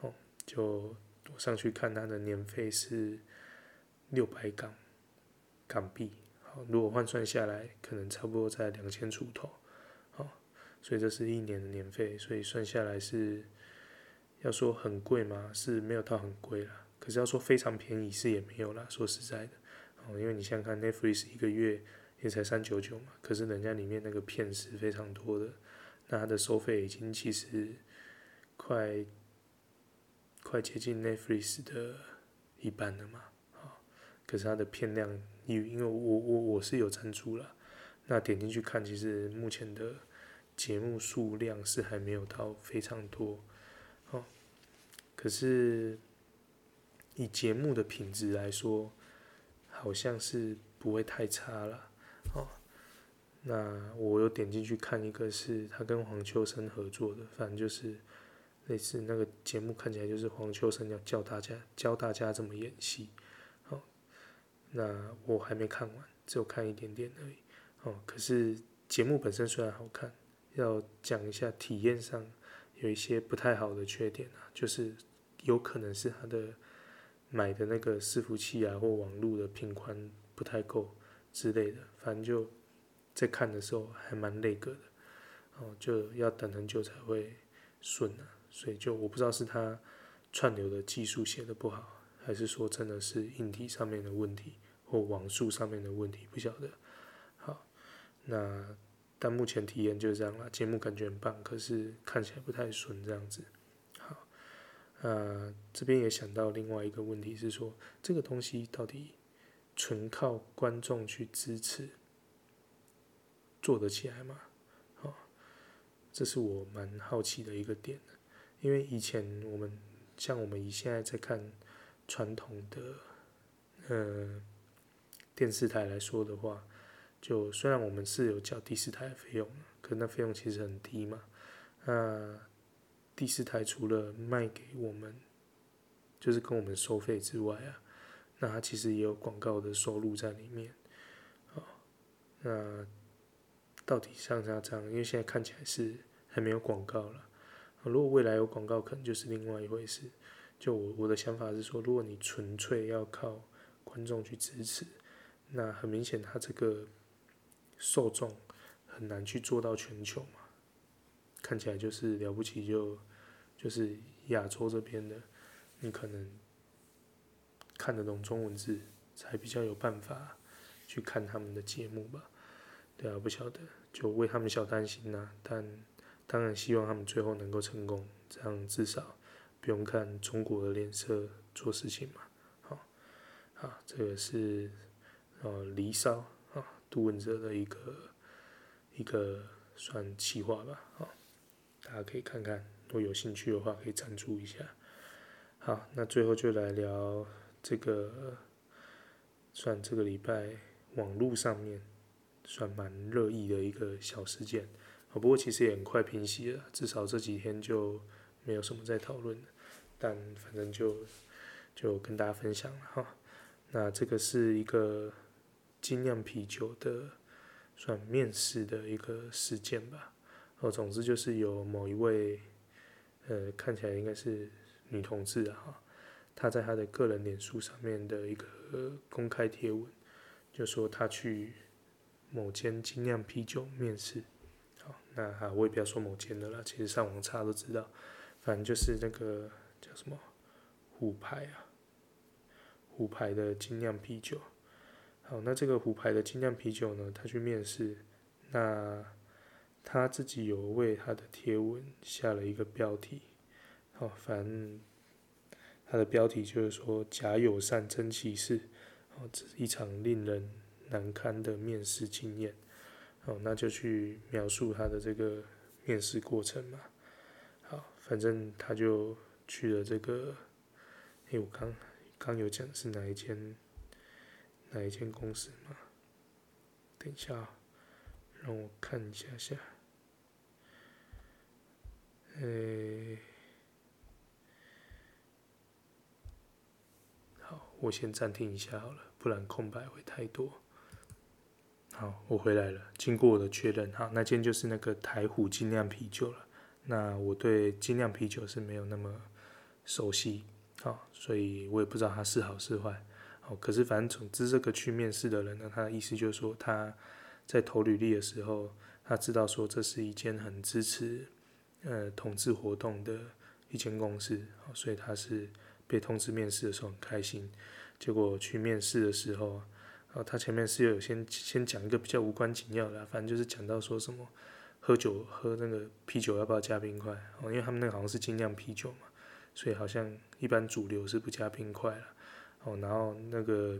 S1: 哦，就我上去看他的年费是六百港。港币，好，如果换算下来，可能差不多在两千出头，好，所以这是一年的年费，所以算下来是，要说很贵吗？是没有到很贵啦，可是要说非常便宜是也没有啦，说实在的，哦，因为你想想看，Netflix 一个月也才三九九嘛，可是人家里面那个片是非常多的，那它的收费已经其实快快接近 Netflix 的一半了嘛，好，可是它的片量。因因为我我我是有赞助了，那点进去看，其实目前的节目数量是还没有到非常多，哦，可是以节目的品质来说，好像是不会太差了，哦，那我有点进去看一个是他跟黄秋生合作的，反正就是类似那个节目看起来就是黄秋生要教大家教大家怎么演戏。哦那我还没看完，只有看一点点而已。哦，可是节目本身虽然好看，要讲一下体验上有一些不太好的缺点啊，就是有可能是他的买的那个伺服器啊或网络的频宽不太够之类的，反正就在看的时候还蛮累个的。哦，就要等很久才会顺啊，所以就我不知道是他串流的技术写的不好。还是说真的是硬体上面的问题，或网速上面的问题，不晓得。好，那但目前体验就是这样啦，节目感觉很棒，可是看起来不太顺这样子。好，呃，这边也想到另外一个问题是说，这个东西到底纯靠观众去支持做得起来吗？好，这是我蛮好奇的一个点，因为以前我们像我们以现在在看。传统的，呃，电视台来说的话，就虽然我们是有交第四台的费用，可那费用其实很低嘛。那第四台除了卖给我们，就是跟我们收费之外啊，那它其实也有广告的收入在里面。好，那到底像这样，因为现在看起来是还没有广告了。如果未来有广告，可能就是另外一回事。就我我的想法是说，如果你纯粹要靠观众去支持，那很明显他这个受众很难去做到全球嘛。看起来就是了不起就就是亚洲这边的，你可能看得懂中文字，才比较有办法去看他们的节目吧。对啊，不晓得，就为他们小担心呐、但当然希望他们最后能够成功，这样至少不用看中国的脸色做事情嘛。好，啊，这个是呃《离骚》啊，杜汶泽的一个一个算企划吧。好，大家可以看看，如果有兴趣的话，可以赞助一下。好，那最后就来聊这个，算这个礼拜网络上面。算蛮热议的一个小事件，不过其实也很快平息了，至少这几天就没有什么在讨论。但反正就就跟大家分享了哈。那这个是一个精酿啤酒的算面试的一个事件吧。哦，总之就是有某一位呃看起来应该是女同志啊，她在她的个人脸书上面的一个公开贴文，就说她去。某间精酿啤酒面试，好，那哈我也不要说某间的了，其实上网查都知道，反正就是那个叫什么虎牌啊，虎牌的精酿啤酒。好，那这个虎牌的精酿啤酒呢，他去面试，那他自己有为他的贴文下了一个标题，好，反正他的标题就是说假友善真歧视，哦，这是一场令人。难堪的面试经验，好，那就去描述他的这个面试过程嘛。好，反正他就去了这个，哎、欸，我刚刚有讲是哪一间哪一间公司嘛？等一下，让我看一下下。诶、好，我先暂停一下好了，不然空白会太多。好，我回来了。经过我的确认，好，那间就是那个台虎精酿啤酒了。那我对精酿啤酒是没有那么熟悉，好，所以我也不知道它是好是坏。好，可是反正总之这个去面试的人呢，他的意思就是说他在投履历的时候，他知道说这是一间很支持呃同志活动的一间公司，所以他是被通知面试的时候很开心。结果去面试的时候。哦，他前面是有先先讲一个比较无关紧要的，反正就是讲到说什么喝酒喝那个啤酒要不要加冰块哦，因为他们那个好像是精酿啤酒嘛，所以好像一般主流是不加冰块了。哦，然后那个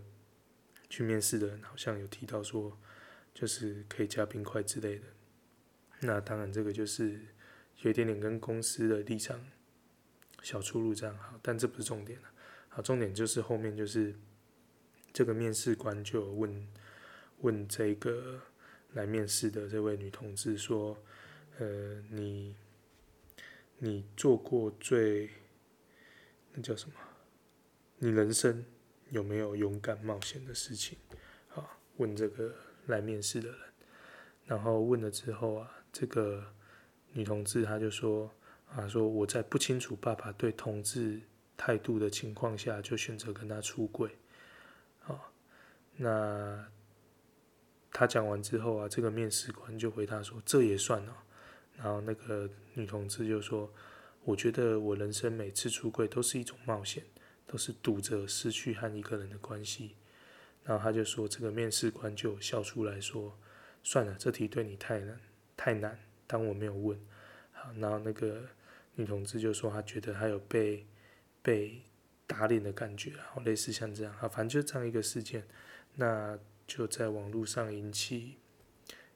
S1: 去面试的人好像有提到说，就是可以加冰块之类的。那当然这个就是有一点点跟公司的立场小出入这样好，但这不是重点了。好，重点就是后面就是。这个面试官就问问这个来面试的这位女同志说：“呃，你你做过最那叫什么？你人生有没有勇敢冒险的事情？”好，问这个来面试的人，然后问了之后啊，这个女同志她就说：“啊，说我在不清楚爸爸对同志态度的情况下，就选择跟他出柜。”那他讲完之后啊，这个面试官就回答说：“这也算哦。”然后那个女同志就说：“我觉得我人生每次出柜都是一种冒险，都是赌着失去和一个人的关系。”然后他就说：“这个面试官就笑出来说：‘算了，这题对你太难，太难。’当我没有问。好，然后那个女同志就说：“她觉得她有被被打脸的感觉，然后类似像这样。好，反正就这样一个事件。”那就在网络上引起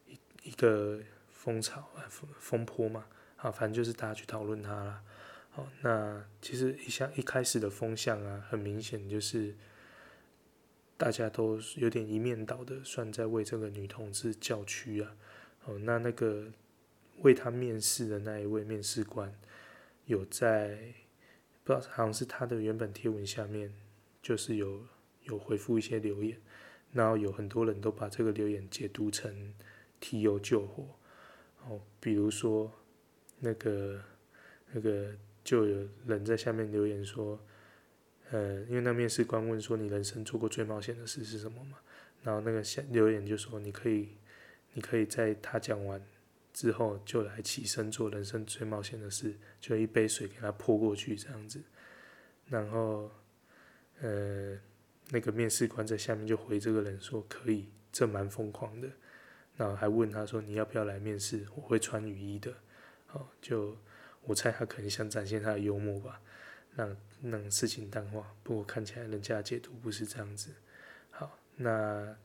S1: 一一个风潮啊，风风波嘛，啊，反正就是大家去讨论它啦。好，那其实一下一开始的风向啊，很明显就是大家都有点一面倒的，算在为这个女同志叫屈啊。哦，那那个为他面试的那一位面试官，有在不知道好像是他的原本贴文下面，就是有有回复一些留言。然后有很多人都把这个留言解读成提油救火，哦，比如说那个那个就有人在下面留言说，呃，因为那面试官问说你人生做过最冒险的事是什么嘛？然后那个下留言就说你可以，你可以在他讲完之后就来起身做人生最冒险的事，就一杯水给他泼过去这样子，然后呃。那个面试官在下面就回这个人说可以，这蛮疯狂的，然后还问他说你要不要来面试？我会穿雨衣的，哦，就我猜他可能想展现他的幽默吧，让让事情淡化。不过看起来人家的解读不是这样子。好，那。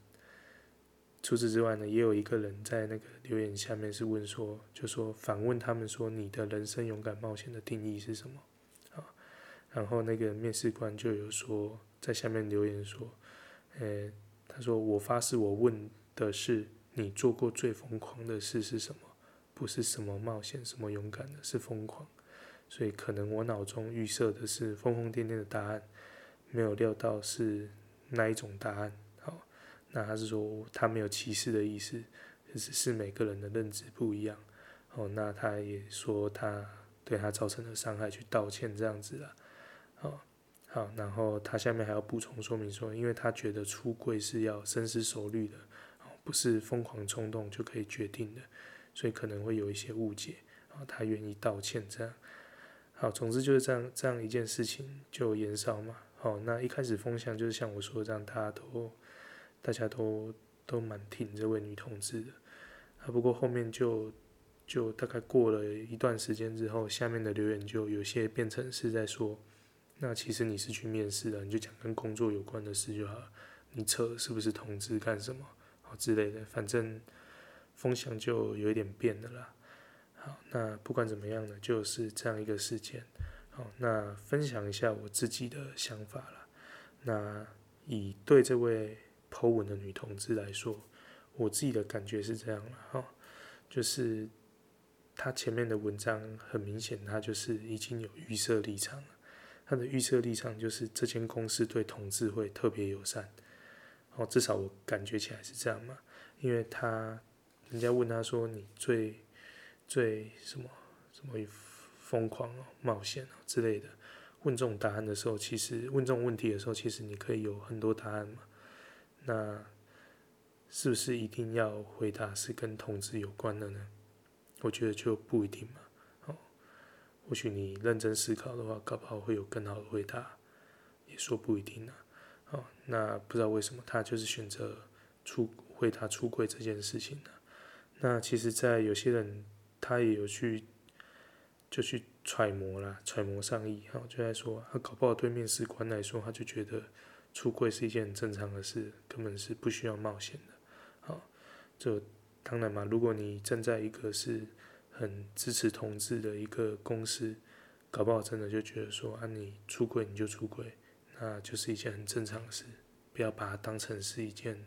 S1: 除此之外呢，也有一个人在那个留言下面是问说，就说反问他们说，你的人生勇敢冒险的定义是什么？啊，然后那个面试官就有说在下面留言说，呃，他说我发誓我问的是你做过最疯狂的事是什么？不是什么冒险，什么勇敢的，是疯狂。所以可能我脑中预设的是疯疯癫癫的答案，没有料到是那一种答案。那他是说他没有歧视的意思，只是每个人的认知不一样。哦，那他也说他对他造成的伤害去道歉这样子啦。哦，好，然后他下面还要补充说明说，因为他觉得出柜是要深思熟虑的，哦，不是疯狂冲动就可以决定的，所以可能会有一些误解。哦，他愿意道歉这样。好，总之就是这样这样一件事情就延烧嘛。好，那一开始风向就是像我说的这样，大家都。大家都都蛮挺这位女同志的，啊，不过后面就就大概过了一段时间之后，下面的留言就有些变成是在说，那其实你是去面试的，你就讲跟工作有关的事就好了，你扯是不是同志干什么，好之类的，反正风向就有一点变了啦。好，那不管怎么样呢，就是这样一个事件。好，那分享一下我自己的想法啦。那以对这位。口吻的女同志来说，我自己的感觉是这样了哈，就是她前面的文章很明显，她就是已经有预设立场了。她的预设立场就是这间公司对同志会特别友善，哦，至少我感觉起来是这样嘛。因为她人家问她说你最最什么什么疯狂哦、冒险哦之类的，问这种答案的时候，其实问这种问题的时候，其实你可以有很多答案嘛。那是不是一定要回答是跟同志有关的呢？我觉得就不一定嘛。哦，或许你认真思考的话，搞不好会有更好的回答，也说不一定呢。哦，那不知道为什么他就是选择出回答出柜这件事情呢？那其实，在有些人他也有去就去揣摩啦，揣摩上意，哈，就在说他搞不好对面试官来说，他就觉得。出柜是一件很正常的事，根本是不需要冒险的。好，这当然嘛，如果你站在一个是很支持同志的一个公司，搞不好真的就觉得说啊，你出柜你就出柜，那就是一件很正常的事，不要把它当成是一件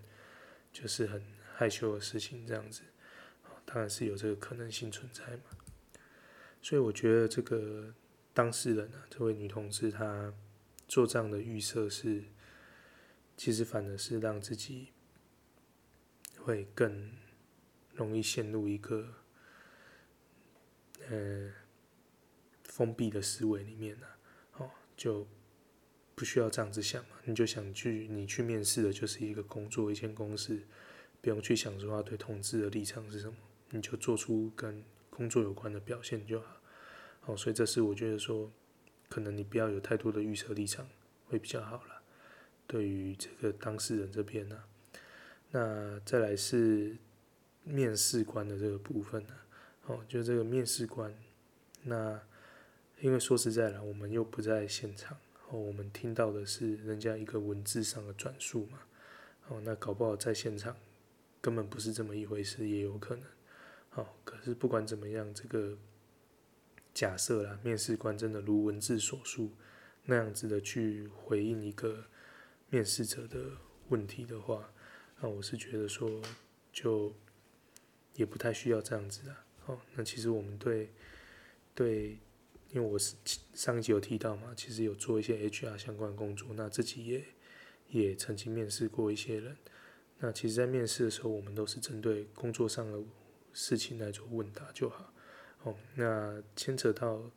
S1: 就是很害羞的事情这样子。当然是有这个可能性存在嘛。所以我觉得这个当事人啊，这位女同志她做这样的预设是。其实反而是让自己会更容易陷入一个呃封闭的思维里面呢，哦，就不需要这样子想嘛，你就想去你去面试的就是一个工作，一间公司，不用去想说他对同志的立场是什么，你就做出跟工作有关的表现就好。哦，所以这是我觉得说，可能你不要有太多的预设立场会比较好了。对于这个当事人这边呢、那再来是面试官的这个部分呢、哦，就这个面试官，那因为说实在的，我们又不在现场，哦，我们听到的是人家一个文字上的转述嘛，哦，那搞不好在现场根本不是这么一回事，也有可能，哦，可是不管怎么样，这个假设啦，面试官真的如文字所述那样子的去回应一个。面试者的问题的话，那我是觉得说，就也不太需要这样子啊。哦，那其实我们对对，因为我是上一集有提到嘛，其实有做一些 HR 相关工作，那自己也也曾经面试过一些人。那其实，在面试的时候，我们都是针对工作上的事情来做问答就好。哦，那牵扯到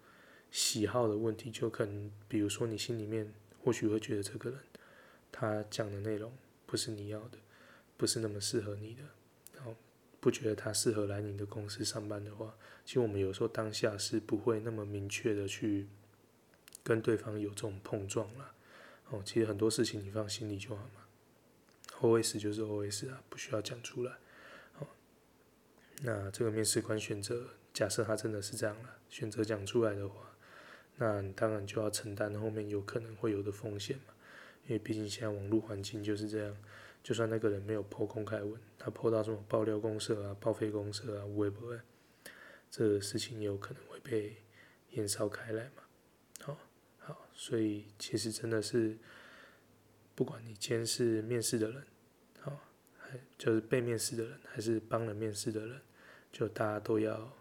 S1: 喜好的问题，就可能比如说你心里面或许会觉得这个人。他讲的内容不是你要的，不是那么适合你的，然后不觉得他适合来你的公司上班的话，其实我们有时候当下是不会那么明确的去跟对方有这种碰撞了，哦，其实很多事情你放心里就好嘛。OS 就是 OS 啊，不需要讲出来。哦，那这个面试官选择，假设他真的是这样了，选择讲出来的话，那你当然就要承担后面有可能会有的风险嘛。因为毕竟现在网络环境就是这样，就算那个人没有 po 公开文，他 po 到什么爆料公社啊、报废公社啊、微博，这个事情有可能会被延烧开来嘛。好，好，所以其实真的是，不管你今天是面试的人。好，还就是被面试的人，还是帮人面试的人，就大家都要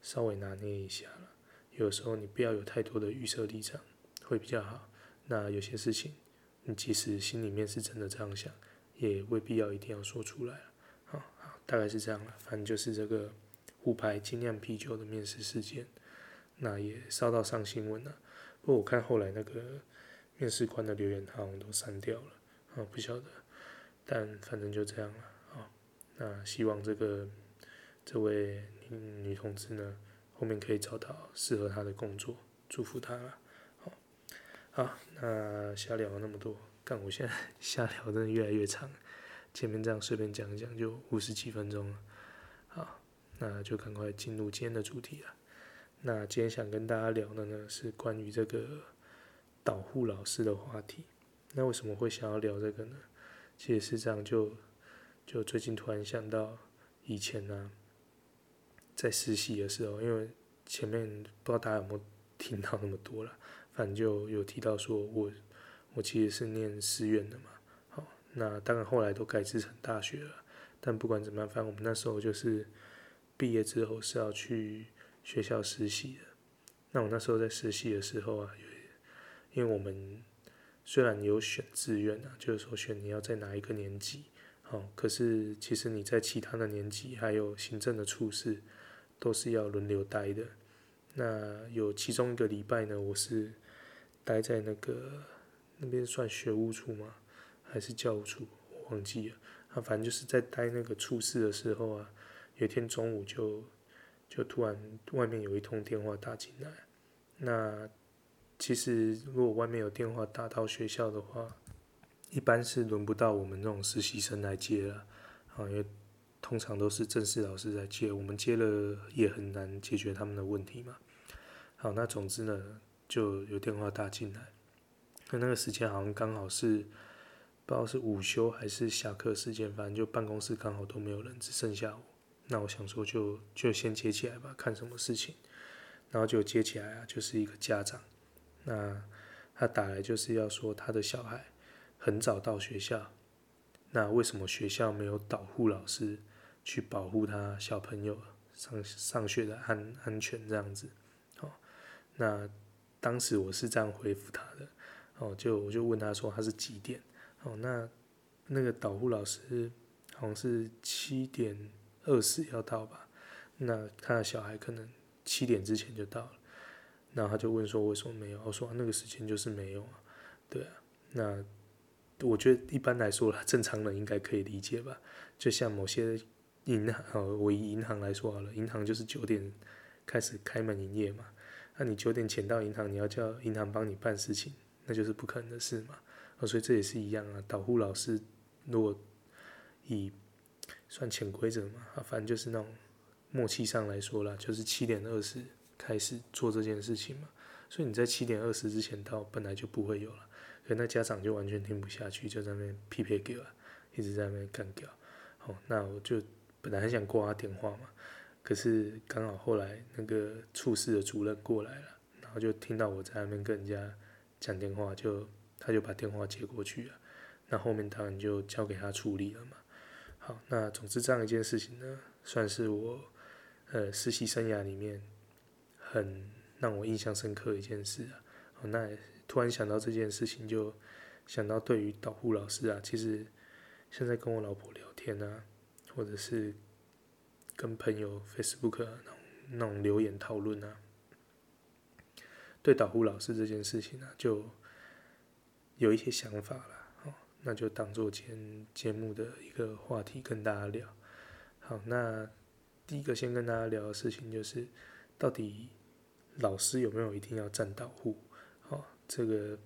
S1: 稍微拿捏一下了。有时候你不要有太多的预设立场，会比较好。那有些事情，你即使心里面是真的这样想，也未必要一定要说出来了。好，好，大概是这样了。反正就是这个虎牌精酿啤酒的面试事件，那也烧到上新闻了。不过我看后来那个面试官的留言，好像都删掉了。啊，不晓得。但反正就这样了啊。那希望这个这位女女同志呢，后面可以找到适合她的工作，祝福她了。好，那瞎聊了那么多，干我现在 瞎聊真的越来越长，前面这样随便讲一讲就五十几分钟了。好，那就赶快进入今天的主题了。那今天想跟大家聊的呢，是关于这个导护老师的话题。那为什么会想要聊这个呢？其实是这样，就就最近突然想到以前呢、啊，在实习的时候，因为前面不知道大家有没有听到那么多了，反正就有提到说我我其实是念师院的嘛，好，那当然后来都改制成大学了，但不管怎么样，反正我们那时候就是毕业之后是要去学校实习的。那我那时候在实习的时候啊，因为我们。虽然有选志愿啊，就是说选你要在哪一个年级，好，可是其实你在其他的年级还有行政的处室都是要轮流待的。那有其中一个礼拜呢，我是待在那个那边算学务处吗？还是教务处？我忘记了。啊，反正就是在待那个处室的时候啊，有一天中午就就突然外面有一通电话打进来，那。其实，如果外面有电话打到学校的话，一般是轮不到我们这种实习生来接了，啊，因为通常都是正式老师在接，我们接了也很难解决他们的问题嘛。好，那总之呢，就有电话打进来，那那个时间好像刚好是不知道是午休还是下课时间，反正就办公室刚好都没有人，只剩下我。那我想说就就先接起来吧，看什么事情，然后就接起来啊，就是一个家长。那他打来就是要说他的小孩很早到学校，那为什么学校没有导护老师去保护他小朋友上上学的安安全这样子？哦，那当时我是这样回复他的，哦，就我就问他说他是几点？哦，那那个导护老师好像是七点二十要到吧？那他的小孩可能七点之前就到了。然后他就问说：“为什么没有？”我说：“那个时间就是没有啊。”对啊，那我觉得一般来说正常人应该可以理解吧？就像某些银行，哦我以银行来说好了，银行就是九点开始开门营业嘛。那你九点前到银行，你要叫银行帮你办事情，那就是不可能的事嘛。所以这也是一样啊。导护老师如果以算潜规则嘛，啊反正就是那种默契上来说啦，就是七点二十。开始做这件事情嘛，所以你在七点二十之前到本来就不会有了，可那家长就完全听不下去，就在那边批评给我，一直在那边干掉。好，那我就本来很想挂他电话嘛，可是刚好后来那个处室的主任过来了，然后就听到我在那边跟人家讲电话，就他就把电话接过去了，那后面当然就交给他处理了嘛。好，那总之这样一件事情呢，算是我呃实习生涯里面。很让我印象深刻一件事啊，那突然想到这件事情，就想到对于导护老师啊，其实现在跟我老婆聊天啊，或者是跟朋友 Facebook，那种留言讨论啊，对导护老师这件事情啊，就有一些想法了，哦，那就当做今天节目的一个话题跟大家聊。好，那第一个先跟大家聊的事情就是到底。老师有没有一定要站导护？哦，这个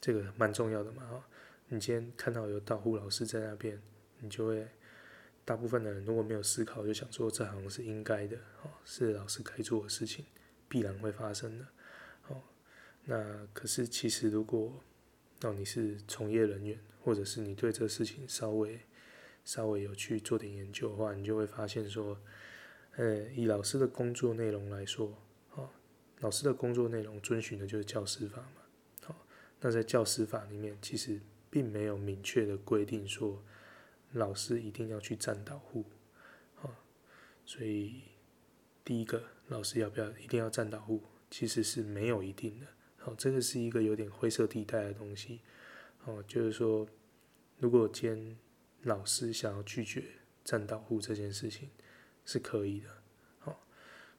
S1: 这个蛮重要的嘛，哈。你今天看到有导护老师在那边，你就会大部分的人如果没有思考，就想说这好像是应该的，哦，是老师该做的事情，必然会发生的，哦。那可是其实如果，哦，你是从业人员，或者是你对这个事情稍微稍微有去做点研究的话，你就会发现说，呃，以老师的工作内容来说，哦，老师的工作内容遵循的就是教师法嘛，好，那在教师法里面其实。并没有明确的规定说老师一定要去站导护，啊，所以第一个老师要不要一定要站导护，其实是没有一定的，好，这个是一个有点灰色地带的东西，哦，就是说如果今天老师想要拒绝站导护这件事情是可以的，好，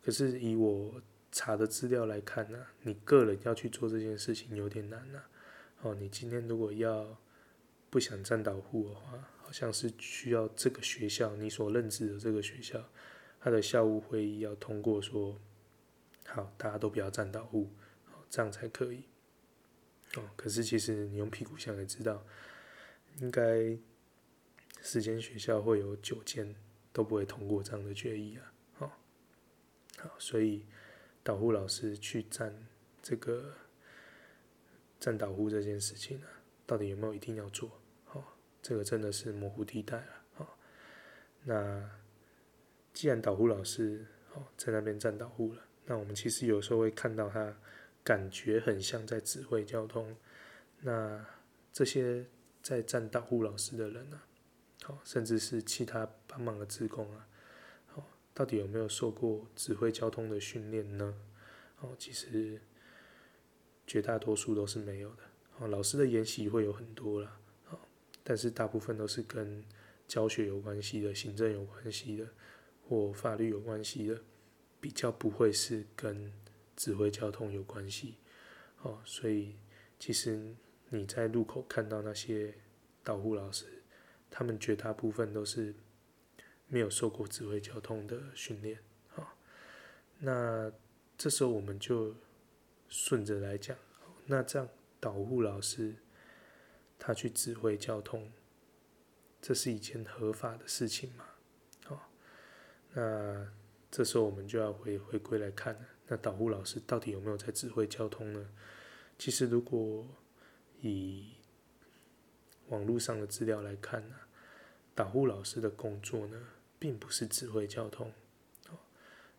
S1: 可是以我查的资料来看呢，你个人要去做这件事情有点难呐。哦，你今天如果要不想站导护的话，像是需要这个学校你所认知的这个学校，他的校务会议要通过说，好，大家都不要站导护，好，这样才可以。哦，可是其实你用屁股想也知道，应该十间学校会有九间都不会通过这样的决议啊。好，好，所以导护老师去站这个。站导护这件事情呢、啊，到底有没有一定要做？这个真的是模糊地带了。哦，那既然导护老师哦在那边站导护了，那我们其实有时候会看到他感觉很像在指挥交通。那这些在站导护老师的人呢、啊，哦，甚至是其他帮忙的职工啊，哦，到底有没有受过指挥交通的训练呢？哦，其实。绝大多数都是没有的。哦，老师的研习会有很多啦，哦，但是大部分都是跟教学有关系的、行政有关系的或法律有关系的，比较不会是跟指挥交通有关系。哦，所以其实你在路口看到那些导护老师，他们绝大部分都是没有受过指挥交通的训练。哦，那这时候我们就。顺着来讲，那这样导护老师他去指挥交通，这是一件合法的事情吗？好，那这时候我们就要回回归来看了，那导护老师到底有没有在指挥交通呢？其实如果以网络上的资料来看呢，导护老师的工作呢，并不是指挥交通，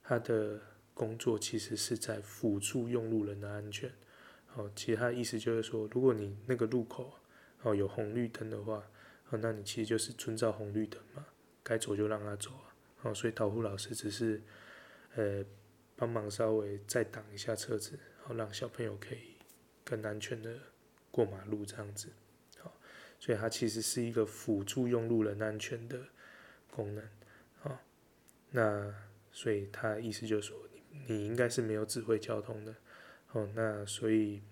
S1: 他的。工作其实是在辅助用路人的安全，哦，其实他的意思就是说，如果你那个路口哦有红绿灯的话，哦，那你其实就是遵照红绿灯嘛，该走就让他走啊，哦，所以导护老师只是，呃，帮忙稍微再挡一下车子，好让小朋友可以更安全的过马路这样子，好，所以它其实是一个辅助用路人安全的功能，好，那所以他意思就是说。你应该是没有指挥交通的，哦，那所以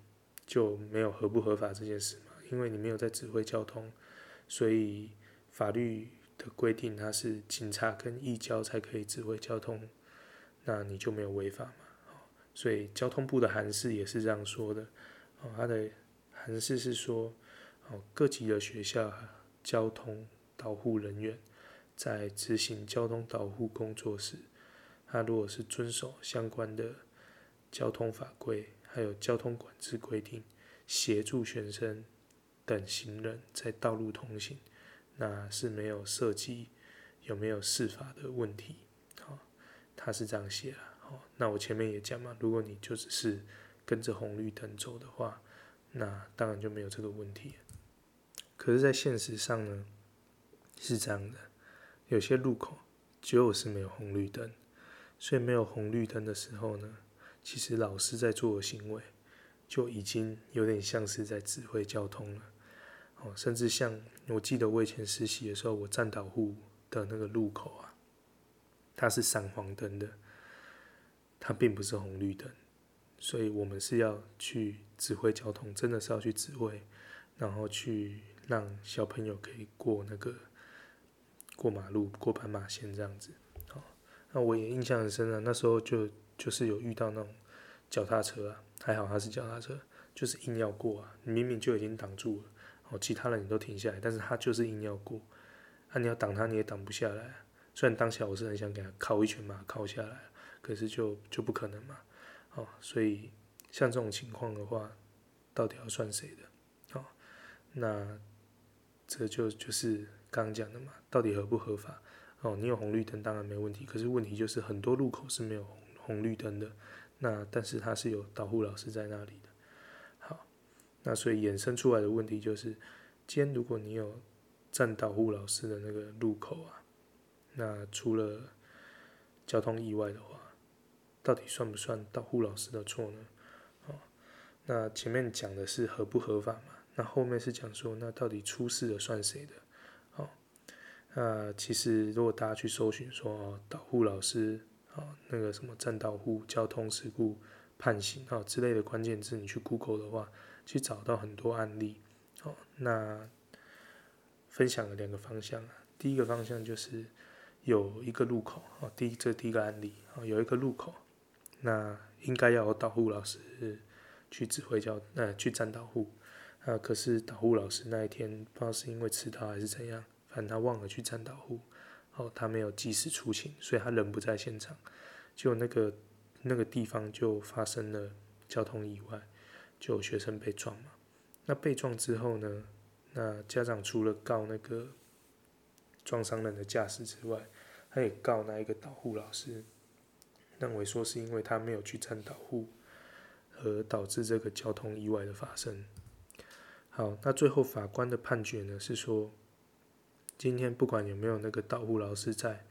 S1: 就没有合不合法这件事嘛？因为你没有在指挥交通，所以法律的规定它是警察跟义交才可以指挥交通，那你就没有违法嘛？所以交通部的函释也是这样说的，哦，他的函释是说，哦，各级的学校交通导护人员在执行交通导护工作时。他如果是遵守相关的交通法规，还有交通管制规定，协助学生等行人在道路通行，那是没有涉及有没有事法的问题。好，他是这样写啊。好，那我前面也讲嘛，如果你就只是跟着红绿灯走的话，那当然就没有这个问题。可是，在现实上呢，是这样的，有些路口就是没有红绿灯。所以没有红绿灯的时候呢，其实老师在做的行为就已经有点像是在指挥交通了。哦，甚至像我记得我以前实习的时候，我站导户的那个路口啊，它是闪黄灯的，它并不是红绿灯，所以我们是要去指挥交通，真的是要去指挥，然后去让小朋友可以过那个过马路、过斑马线这样子。哦那我也印象很深啊，那时候就就是有遇到那种脚踏车啊，还好他是脚踏车，就是硬要过啊，你明明就已经挡住了，哦，其他人你都停下来，但是他就是硬要过，啊，你要挡他你也挡不下来。虽然当下我是很想给他靠一拳嘛，靠下来，可是就就不可能嘛，哦，所以像这种情况的话，到底要算谁的？哦，那这就就是刚刚讲的嘛，到底合不合法？哦，你有红绿灯当然没问题，可是问题就是很多路口是没有红红绿灯的，那但是他是有导护老师在那里的。好，那所以衍生出来的问题就是，今天如果你有站导护老师的那个路口啊。那除了交通意外的话，到底算不算导护老师的错呢？哦，那前面讲的是合不合法嘛？那后面是讲说，那到底出事的算谁的？哦，那其实如果大家去搜寻说哦，导护老师哦，那个什么占道户、交通事故判刑啊之类的关键字，你去 Google 的话，去找到很多案例。哦，那分享了两个方向啊，第一个方向就是。有一个路口啊，第一这第一个案例啊，有一个路口，那应该要有导护老师去指挥交呃去站导护啊，可是导护老师那一天不知道是因为迟到还是怎样，反正他忘了去站导护，哦，他没有及时出勤，所以他人不在现场，就那个那个地方就发生了交通意外，就有学生被撞嘛，那被撞之后呢，那家长除了告那个。撞伤人的驾驶之外，他也告那一个导护老师，认为说是因为他没有去站导护，而导致这个交通意外的发生。好，那最后法官的判决呢是说，今天不管有没有那个导护老师在，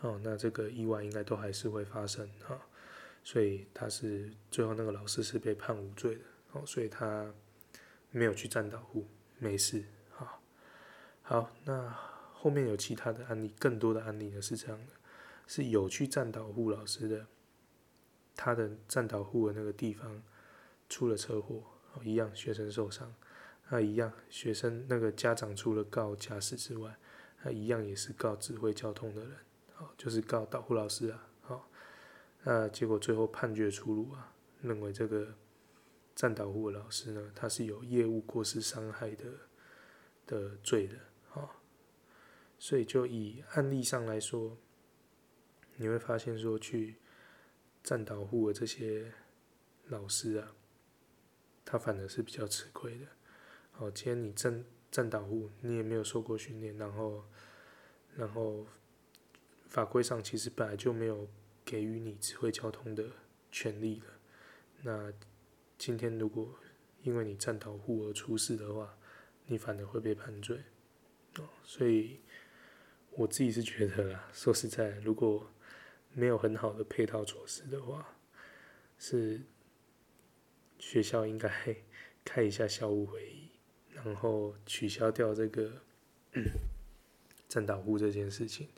S1: 哦，那这个意外应该都还是会发生啊，所以他是最后那个老师是被判无罪的，哦，所以他没有去站导护，没事，好，好，那。后面有其他的案例，更多的案例呢是这样的，是有去站导护老师的，他的站导护的那个地方出了车祸，一样学生受伤，那一样学生那个家长除了告驾驶之外，他一样也是告指挥交通的人，哦，就是告导护老师啊，好，那结果最后判决出炉啊，认为这个站导护的老师呢，他是有业务过失伤害的的罪的。所以，就以案例上来说，你会发现说，去站导护的这些老师啊，他反而是比较吃亏的。哦，今天你站站导护，你也没有受过训练，然后，然后法规上其实本来就没有给予你指挥交通的权利的。那今天如果因为你站导护而出事的话，你反而会被判罪。哦，所以。我自己是觉得啦，说实在，如果没有很好的配套措施的话，是学校应该 开一下校务会议，然后取消掉这个站导护这件事情。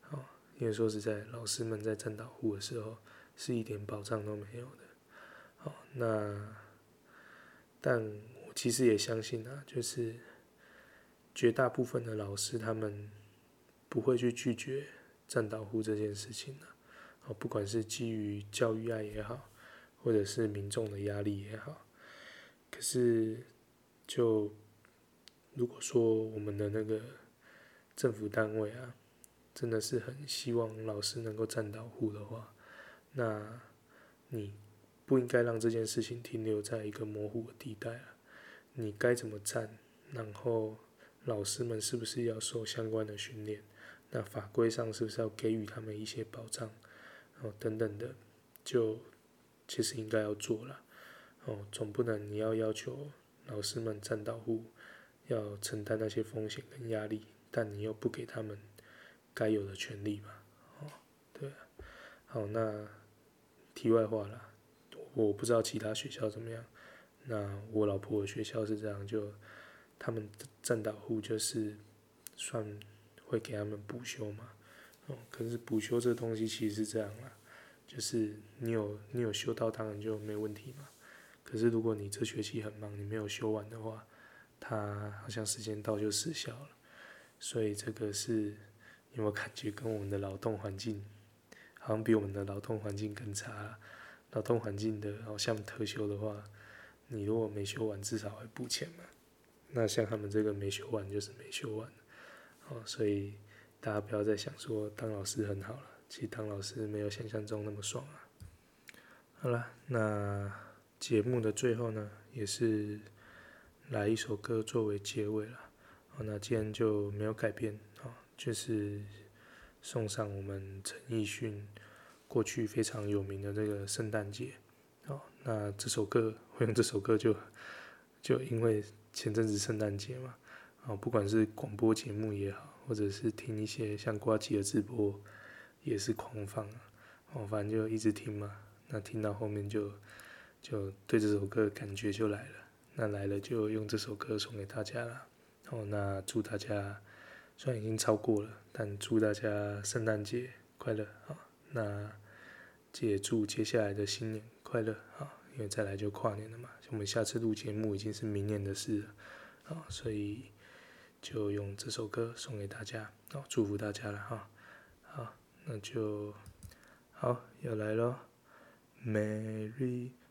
S1: 好，因为说实在，老师们在站导护的时候是一点保障都没有的。好，那但我其实也相信啊，就是绝大部分的老师他们。不会去拒绝站导护这件事情的，哦，不管是基于教育爱也好，或者是民众的压力也好，可是就如果说我们的那个政府单位啊，真的是很希望老师能够站到户的话，那你不应该让这件事情停留在一个模糊的地带啊，你该怎么站，然后老师们是不是要受相关的训练？那法规上是不是要给予他们一些保障，哦，等等的，就其实应该要做了，哦，总不能你要要求老师们占导护，要承担那些风险跟压力，但你又不给他们该有的权利吧，哦，对啊，好，那题外话啦，我不知道其他学校怎么样，那我老婆的学校是这样，就他们占导护就是算。会给他们补休嘛？哦，可是补休这东西其实是这样啦，就是你有你有修到，当然就没问题嘛。可是如果你这学期很忙，你没有修完的话，它好像时间到就失效了。所以这个是有没有感觉跟我们的劳动环境好像比我们的劳动环境更差？劳动环境的，好像特休的话，你如果没修完，至少会补钱嘛。那像他们这个没修完就是没修完，哦，所以大家不要再想说当老师很好了，其实当老师没有想象中那么爽啊。好了，那节目的最后呢，也是来一首歌作为结尾了。好，那今天就没有改变，哦，就是送上我们陈奕迅过去非常有名的这个圣诞节。好，那这首歌，会用这首歌就 就因为。前阵子圣诞节嘛，哦，不管是广播节目也好，或者是听一些像瓜吉的直播，也是狂放啊，哦，反正就一直听嘛。那听到后面就就对这首歌感觉就来了，那来了就用这首歌送给大家了。哦，那祝大家虽然已经超过了，但祝大家圣诞节快乐啊！那也祝接下来的新年快乐啊！因为再来就跨年了嘛，我们下次录节目已经是明年的事了，啊，所以就用这首歌送给大家，啊，祝福大家了哈，好，那就好要来喽，Merry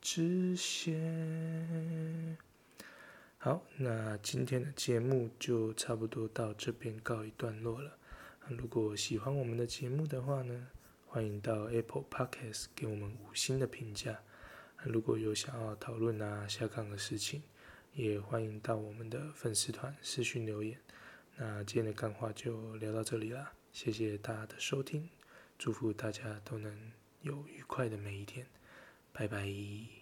S1: 纸屑。好，那今天的节目就差不多到这边告一段落了。如果喜欢我们的节目的话呢，欢迎到 Apple Podcast 给我们五星的评价。如果有想要讨论啊下岗的事情，也欢迎到我们的粉丝团私讯留言。那今天的干话就聊到这里啦，谢谢大家的收听，祝福大家都能有愉快的每一天，拜拜。